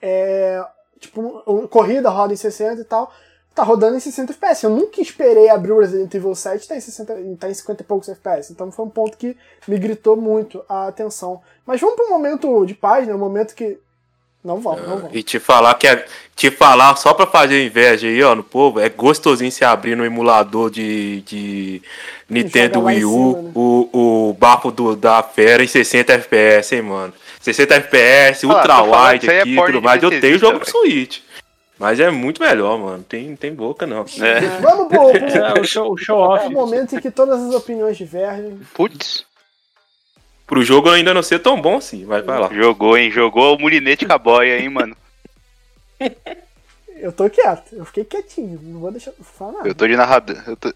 É, tipo, um, corrida roda em 60 e tal, tá rodando em 60 FPS. Eu nunca esperei abrir o Resident Evil 7 e tá em, 60, e tá em 50 e poucos FPS. Então foi um ponto que me gritou muito a atenção. Mas vamos para um momento de paz, né? Um momento que. Não vamos, não vamos. E te falar que é, te falar só pra fazer inveja aí, ó, no povo, é gostosinho se abrir no emulador de, de Nintendo Wii U, cima, né? o, o bafo do, da fera em 60 FPS, hein, mano. 60 FPS, Ah, ultra wide é aqui e porte tudo mais. Eu tenho jogo pro velho. Switch. Mas é muito melhor, mano. Tem, tem boca, não. É. Vamos pro, pro, É, o show, o show É off. o momento em que todas as opiniões divergem. Putz, Pro jogo ainda não ser tão bom assim, vai vai lá. jogou, hein? Jogou o mulinete com a boia, hein, mano? Eu tô quieto, eu fiquei quietinho, não vou deixar falar nada. Eu tô de narrador. Eu tô...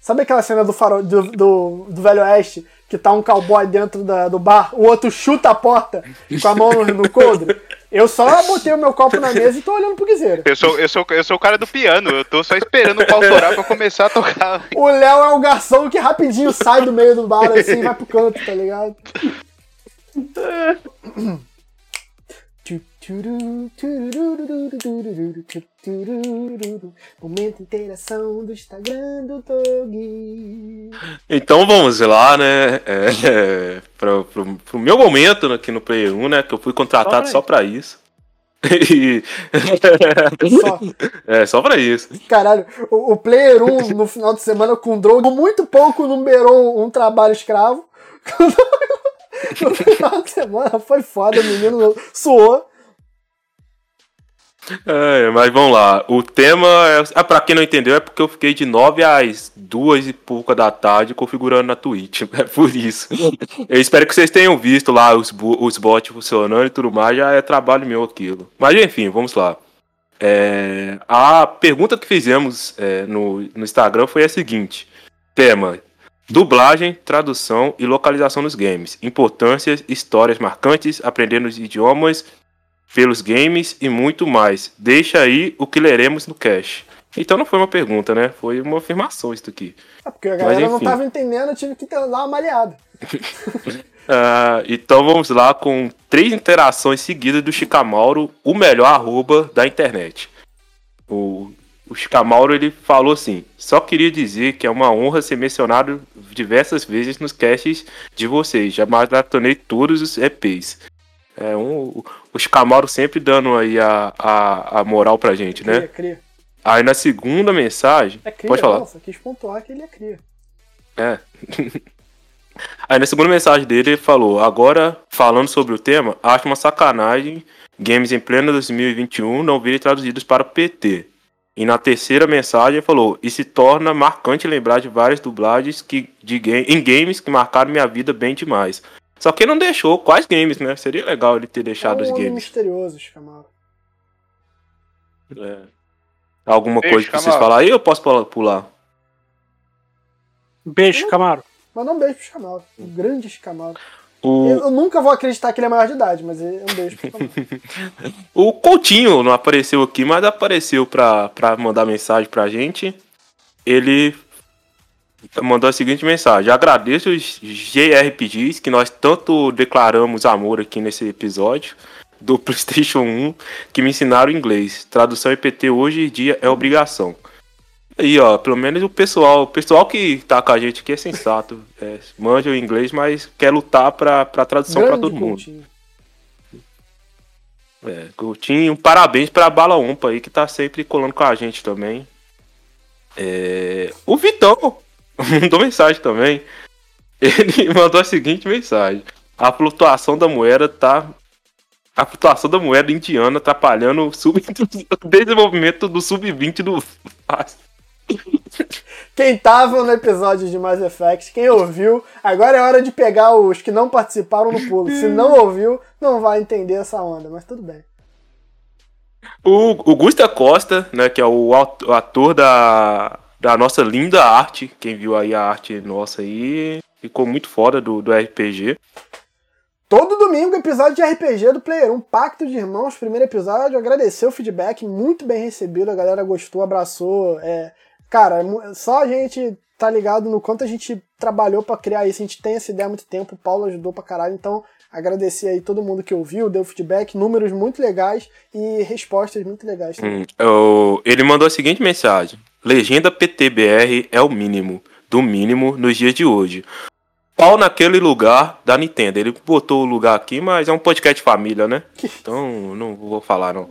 Sabe aquela cena do, farol, do, do, do Velho Oeste, que tá um cowboy dentro da- do bar, o outro chuta a porta com a mão no, no coldre? Eu só botei o meu copo na mesa e tô olhando pro guiseiro. Eu sou, eu, sou, eu sou o cara do piano, eu tô só esperando o pau torar pra começar a tocar. O Léo é o garçom que rapidinho sai do meio do bar assim e vai pro canto, tá ligado? Momento interação do Instagram do Tog. Então vamos lá, né? É, é, pro, pro, pro meu momento aqui no Player 1, né? Que eu fui contratado Só só pra isso. E- Só. é, só pra isso. Caralho, o, o Player 1 no final de semana com droga muito pouco numerou um trabalho escravo. no final de semana foi foda, o menino suou. É, mas vamos lá. O tema é. Ah, pra quem não entendeu, é porque eu fiquei de 9 às 2 e pouca da tarde configurando na Twitch. É por isso. Eu espero que vocês tenham visto lá os, os bots funcionando e tudo mais. Já é trabalho meu aquilo. Mas enfim, vamos lá. É, a pergunta que fizemos é, no, no Instagram foi a seguinte: tema. Dublagem, tradução e localização nos games. Importâncias, histórias marcantes, aprendendo os idiomas pelos games e muito mais. Deixa aí o que leremos no cache. Então não foi uma pergunta, né? Foi uma afirmação isso aqui. É porque a galera Mas, não estava entendendo, eu tive que dar uma malhada. uh, então vamos lá com três interações seguidas do Chicamauro, o melhor arroba da internet. O, o Chicamauro ele falou assim: só queria dizer que é uma honra ser mencionado diversas vezes nos caches de vocês. Já maratonei todos os EPs. É um, os Camaro sempre dando aí a, a, a moral pra gente, né? Cria, cria. Aí na segunda mensagem. É cria, pode falar. Nossa, quis pontuar que ele é cria. É. aí na segunda mensagem dele ele falou: Agora, falando sobre o tema, acho uma sacanagem games em pleno 2021 não virem traduzidos para PT. E na terceira mensagem ele falou: E se torna marcante lembrar de várias dublagens que, de game, em games que marcaram minha vida bem demais. Só que ele não deixou quais games, né? Seria legal ele ter deixado é um os games. misterioso, Camaro. É. Alguma Beijo, coisa que vocês falar aí ou eu posso pular? Beijo, Camaro. Manda um beijo pro Camaro. Um grande Camaro. O... Eu, eu, nunca vou acreditar que ele é maior de idade, mas é um beijo pro Camaro. o Coutinho não apareceu aqui, mas apareceu pra, pra mandar mensagem pra gente. Ele mandou a seguinte mensagem: Agradeço os JRPGs que nós tanto declaramos amor aqui nesse episódio do PlayStation 1 que me ensinaram inglês. Tradução IPT hoje em dia é obrigação. Aí, ó, pelo menos o pessoal, o pessoal que tá com a gente aqui é sensato. É, manja o inglês, mas quer lutar pra, pra tradução para todo mundo. Coutinho. É, Coutinho, parabéns pra Bala Umpa aí que tá sempre colando com a gente também. É, o Vitão, mandou mensagem também. Ele mandou a seguinte mensagem: A flutuação da moeda tá. A flutuação da moeda indiana atrapalhando o, sub... o desenvolvimento do sub-20 do. Quem tava no episódio de Mass Effect, quem ouviu, agora é hora de pegar os que não participaram no pulo. Se não ouviu, não vai entender essa onda, mas tudo bem. O, o Gusta Costa, né, que é o ator da da nossa linda arte. Quem viu aí a arte nossa aí, ficou muito fora do, do RPG. Todo domingo, episódio de RPG do Player 1, Pacto de Irmãos, primeiro episódio. Agradecer o feedback, muito bem recebido, a galera gostou, abraçou. É, cara, é só a gente tá ligado no quanto a gente trabalhou para criar isso. A gente tem essa ideia há muito tempo, o Paulo ajudou pra caralho, então agradecer aí todo mundo que ouviu, deu feedback, números muito legais e respostas muito legais também. Hum, eu, ele mandou a seguinte mensagem: Legenda PTBR é o mínimo, do mínimo nos dias de hoje. Pau naquele lugar da Nintendo. Ele botou o lugar aqui, mas é um podcast família, né? Então não vou falar não.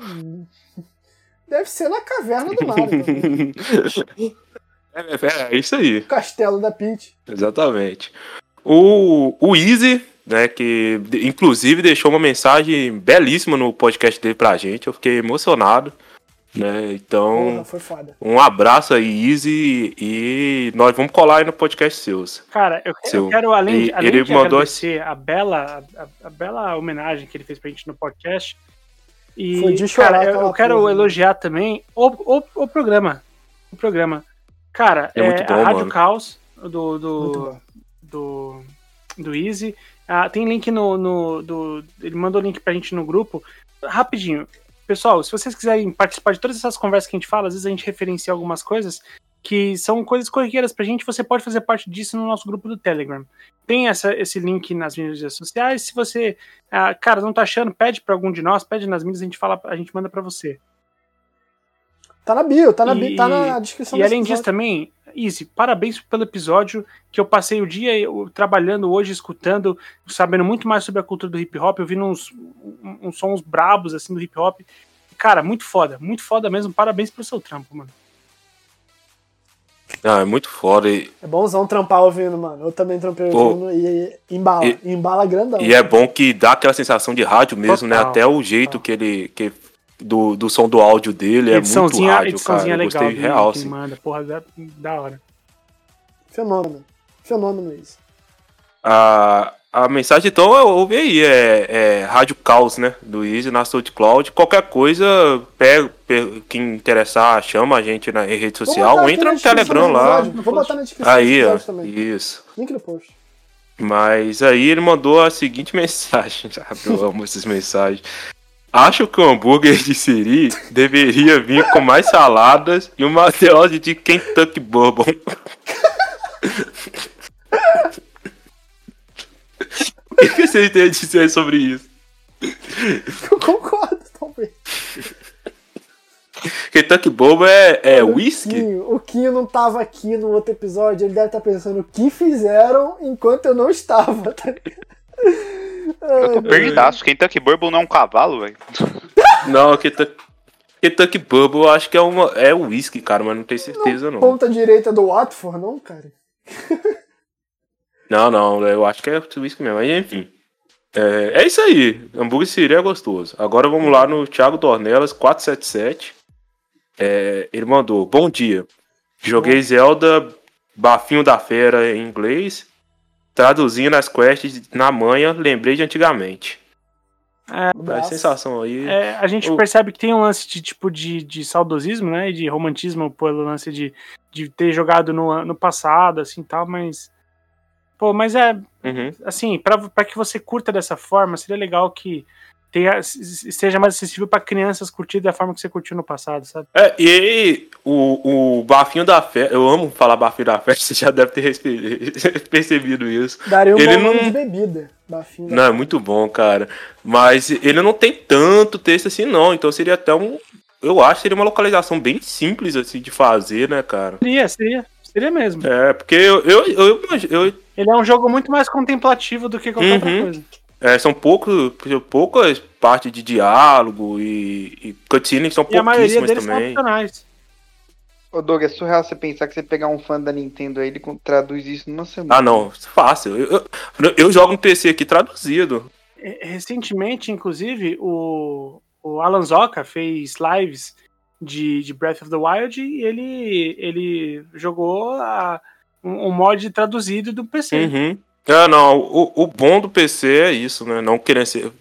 Deve ser na caverna do Mario. é, é, é, isso aí. Castelo da Peach. Exatamente. O, o Easy, né, que inclusive deixou uma mensagem belíssima no podcast dele pra gente. Eu fiquei emocionado. Né? Então, Porra, um abraço aí, Easy, e nós vamos colar aí no podcast seus. Cara, eu, Seu. eu quero, além, e, além ele de mandou agradecer a bela, a, a, bela homenagem que ele fez pra gente no podcast, e, Foi de chorar, cara, eu, eu quero porra. elogiar também o, o, o programa. O programa. Cara, é, é bom, a Rádio mano. Caos do, do, do, do Easy. Ah, tem link no, no. Do, ele mandou link pra gente no grupo. Rapidinho, Pessoal, se vocês quiserem participar de todas essas conversas que a gente fala, às vezes a gente referencia algumas coisas que são coisas corriqueiras pra gente, você pode fazer parte disso no nosso grupo do Telegram. Tem essa, esse link nas mídias sociais. Se você, ah, cara, não tá achando, pede para algum de nós, pede nas mídias, a gente fala, a gente manda para você. Tá na bio, tá na, e, tá na descrição. E além disso também, Easy, parabéns pelo episódio que eu passei o dia eu, trabalhando hoje, escutando, sabendo muito mais sobre a cultura do hip hop, ouvindo uns, uns sons brabos assim do hip hop. Cara, muito foda, muito foda mesmo. Parabéns pelo seu trampo, mano. Ah, é muito foda. E... É bonzão trampar ouvindo, mano. Eu também trampei ouvindo e, e embala. E, embala grandão. E é bom que dá aquela sensação de rádio mesmo, né? Total, né? Até o jeito que ele, que do, do som do áudio dele, é muito rádio, cara. ediçãozinha Eu legal gostei do real, assim. manda, porra, da, da hora. Fenômeno. Fenômeno isso. A, a mensagem, então, eu ouvi aí, é, é Rádio Caos, né? Do Easy na SoundCloud. Qualquer coisa, pega, pega- quem interessar, chama a gente na em rede social ou entra no Telegram lá. Vou botar na descrição Aí, do ó. também. Isso. Link no post. Mas aí ele mandou a seguinte mensagem. Eu amo essas mensagens. Acho que o hambúrguer de Siri deveria vir com mais saladas e uma dose de Kentucky Bourbon. O que que vocês têm a dizer sobre isso? Eu concordo, talvez. Kentucky Bourbon é, é O whisky? O Quinho não tava aqui no outro episódio, ele deve estar pensando o que fizeram enquanto eu não estava, tá ligado? Eu tô perdidaço. Kentucky Bourbon não é um cavalo, velho. Não, Kentucky, Kentucky Bourbon eu acho que é, uma, é whisky, cara, mas não tenho certeza não. Ponta direita do Watford, não, cara? Não, não, eu acho que é whisky mesmo. Mas enfim. É, é isso aí. Hambúrguer Siri é gostoso. Agora vamos lá no Thiago Dornelas, 477. É, ele mandou: Bom dia. Joguei Zelda Bafinho da Fera em inglês. Traduzindo as quests na manhã, lembrei de antigamente. É, A Abraço. sensação aí. É, a gente O- percebe que tem um lance de tipo de, de saudosismo, né? De romantismo pelo lance de, de ter jogado no, no passado, assim tal, mas. Pô, mas é. Uhum. Assim, pra pra que você curta dessa forma, seria legal que seja mais acessível pra crianças curtir da forma que você curtiu no passado, sabe? É, e o, o Bafinho da Fera, eu amo falar Bafinho da Fera, você já deve ter percebido isso. Daria um Ele bom não- de bebida. Bafinho da- Não, é muito bom, cara. Mas ele não tem tanto texto assim, não. Então seria até um. Eu acho que seria uma localização bem simples assim de fazer, né, cara? Seria, seria. Seria mesmo. É, porque eu, eu, eu, eu- Ele é um jogo muito mais contemplativo do que qualquer outra Uhum. coisa. É, são poucos, poucas partes de diálogo e, e cutscenes são E a maioria pouquíssimas deles são também. opcionais. Ô, Doug, é surreal você pensar que você pegar um fã da Nintendo aí, ele con- traduz isso numa semana. Ah, não, fácil. Eu, eu, eu jogo no PC aqui traduzido. É, Recentemente, inclusive, o, o Alan Zoka fez lives de, de Breath of the Wild e ele, ele jogou a- um, um mod traduzido do PC. Uhum. É, não, o, o bom do PC é isso, né? Não querendo ser,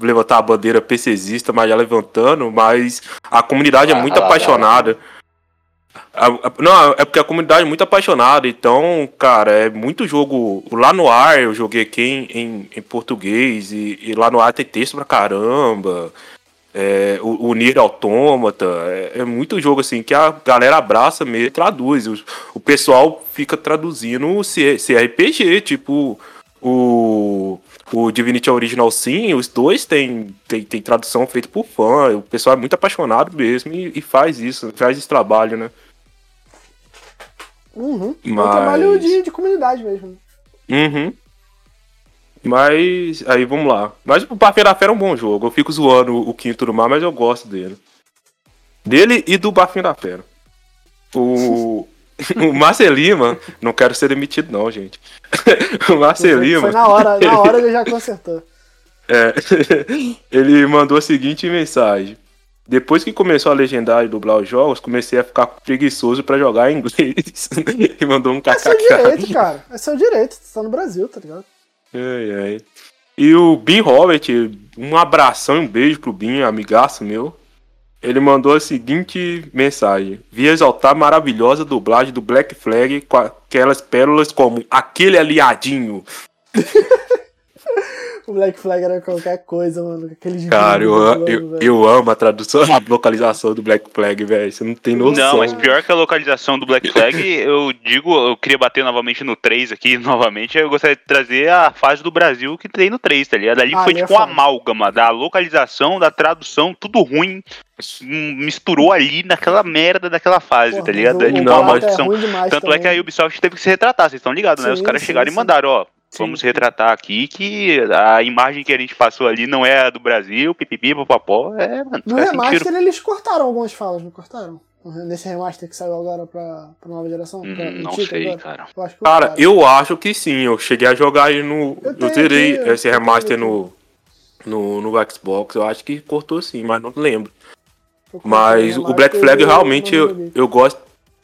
levantar a bandeira PCzista, mas já levantando, mas a comunidade é Ah, muito lá, apaixonada. A- a- não, é porque a comunidade é muito apaixonada, então, cara, é muito jogo. Lá no ar eu joguei aqui em, em, em português, e, e lá no ar tem texto pra caramba. É, o, o Nier Automata, é, é muito jogo assim que a galera abraça mesmo e traduz. O, o pessoal fica traduzindo C- CRPG, tipo o, o Divinity Original Sim, os dois tem, tem, tem tradução feita por fã. O pessoal é muito apaixonado mesmo e, e faz isso, faz esse trabalho, né? Uhum. É um Mas- trabalho de, de comunidade mesmo. Uhum. Mas aí vamos lá. Mas o Bafinho da Fera é um bom jogo. Eu fico zoando o Quinto do Mar, mas eu gosto dele. Dele e do Bafinho da Fera. O, o Marcelima, não quero ser demitido, não, gente. o Marcelima. Foi na hora, na hora ele já consertou. É, ele mandou a seguinte mensagem. Depois que começou a legendar e dublar os jogos, comecei a ficar preguiçoso pra jogar em inglês. e mandou um É seu kkk. direito, cara. É seu direito. Você tá no Brasil, tá ligado? Ai, ai. E o Bin Robert, um abração e um beijo pro Bin, amigaço meu. Ele mandou a seguinte mensagem: Vi exaltar a maravilhosa dublagem do Black Flag com aquelas pérolas como aquele aliadinho. O Black Flag era qualquer coisa, mano. Aquele Cara, eu, eu, eu amo a tradução, a localização do Black Flag, velho. Você não tem noção. Não, mas pior que a localização do Black Flag, eu digo, eu queria bater novamente no 3 aqui, novamente, eu gostaria de trazer a fase do Brasil que tem no 3, tá ligado? Ali Ah, foi é tipo uma amálgama da localização, da tradução, tudo ruim, hum, misturou ali naquela merda daquela fase, Porra, tá ligado? o- É o tipo não, uma barato mas é demais Tanto é que a também. Ubisoft teve que se retratar, vocês estão ligados, né? Os caras sim, chegaram sim. e mandaram, ó, vamos sim. retratar aqui que a imagem que a gente passou ali não é a do Brasil, pipipi, papapó, é, mano, No faz remaster sentido. eles cortaram algumas falas, não cortaram? Nesse remaster que saiu agora pra, pra nova geração? Pra Hum, Não antiga sei, agora? cara. Eu acho que Cara, cortaram. eu acho que sim. Eu cheguei a jogar aí no. Eu Eu, tenho zerei aqui, esse remaster no, no, no Xbox. Eu acho que cortou sim, mas não lembro. Mas o Black Flag realmente eu, eu gosto.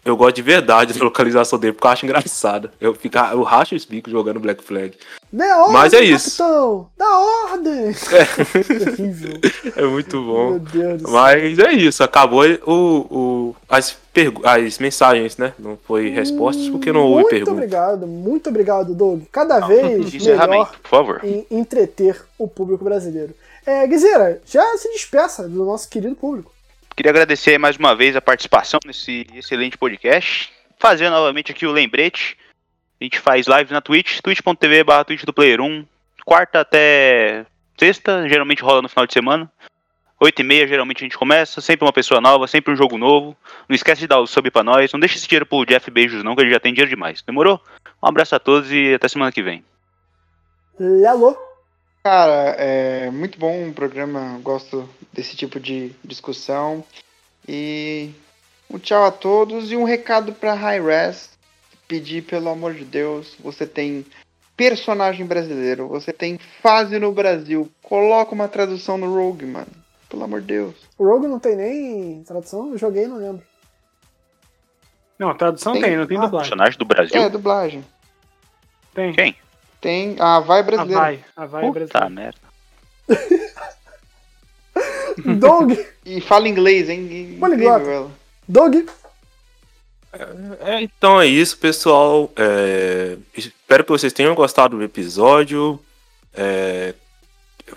Eu gosto de verdade da localização dele, porque eu acho engraçado. Eu, fico, eu racho os bicos jogando Black Flag. Ordem, Mas é isso. capitão! Dá ordem! É. É muito bom. Meu Deus do céu. Mas é isso, acabou o, o, as, as mensagens, né? Não foi respostas porque não houve Muito pergunta. obrigado, muito obrigado, Doug. Cada vez melhor por favor. em entreter o público brasileiro. É, já se despeça do nosso querido público. Queria agradecer mais uma vez a participação nesse excelente podcast. Fazer novamente aqui o lembrete. A gente faz live na Twitch, twitch.tv barra Twitch do Player 1. Quarta até sexta, geralmente rola no final de semana. Oito e meia geralmente a gente começa, sempre uma pessoa nova, sempre um jogo novo. Não esquece de dar o sub pra nós. Não deixa esse dinheiro pro Jeff Beijos não, que ele já tem dinheiro demais. Demorou? Um abraço a todos e até semana que vem. Lelo. Cara, é muito bom o programa, gosto desse tipo de discussão. E um tchau a todos e um recado pra High Res. Pedir, pelo amor de Deus, você tem personagem brasileiro, você tem fase no Brasil, coloca uma tradução no Rogue, mano. Pelo amor de Deus. O Rogue não tem nem tradução? Eu joguei não lembro. Não, a tradução Tem. tem, não tem Ah, dublagem. Personagem do Brasil? É, dublagem. Tem. Quem? Tem a Vai A Brasileira. vai, a vai é Puta brasileira. merda. Doug, E fala inglês, hein? Incrível ela. Doug, É, então é isso, pessoal. É, espero que vocês tenham gostado do episódio. É,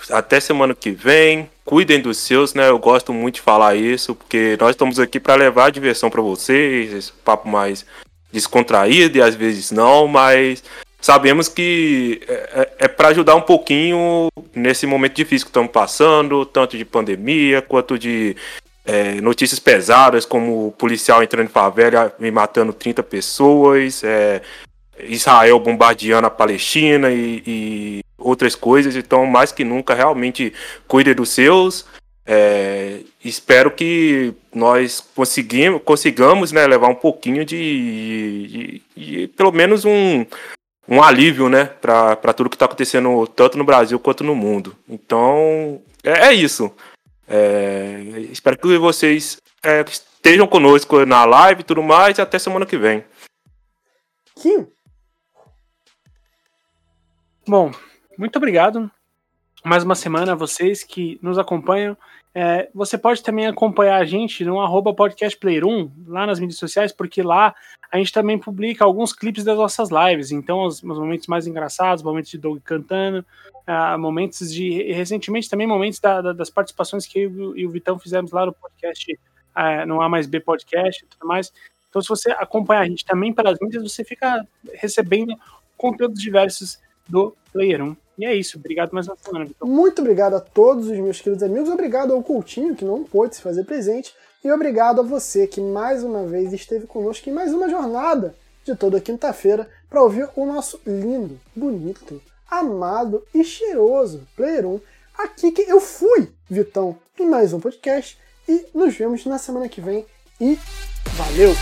até semana que vem. Cuidem dos seus, né? Eu gosto muito de falar isso, porque nós estamos aqui para levar a diversão para vocês, esse papo mais descontraído e às vezes não, mas sabemos que é, é para ajudar um pouquinho nesse momento difícil que estamos passando, tanto de pandemia quanto de é, notícias pesadas, como o policial entrando em favela e matando 30 pessoas, é, Israel bombardeando a Palestina e, e outras coisas. Então, mais que nunca, realmente cuide dos seus. É, espero que nós conseguimos, consigamos né, levar um pouquinho de, de- de- pelo menos um, um alívio né, para tudo que está acontecendo tanto no Brasil quanto no mundo. Então, é, é isso. É, espero que vocês é, estejam conosco na live e tudo mais. E até semana que vem. Kim. Bom, muito obrigado. Mais uma semana a vocês que nos acompanham. É, você pode também acompanhar a gente no arroba podcastplayer1 lá nas mídias sociais, porque lá a gente também publica alguns clipes das nossas lives. Então, os, os momentos mais engraçados, momentos de Doug cantando, ah, momentos de. Recentemente também momentos da- da- das participações que eu e o- e o Vitão fizemos lá no podcast, ah, no A mais B Podcast e tudo mais. Então, se você acompanhar a gente também pelas mídias, você fica recebendo conteúdos diversos do Player 1. E é isso. Obrigado mais uma semana, Vitão. Muito obrigado a todos os meus queridos amigos. Obrigado ao Coutinho, que não pôde se fazer presente. E obrigado a você que mais uma vez esteve conosco em mais uma jornada de toda quinta-feira para ouvir o nosso lindo, bonito, amado e cheiroso Player 1. Aqui que eu fui, Vitão, em mais um podcast. E nos vemos na semana que vem. E valeu!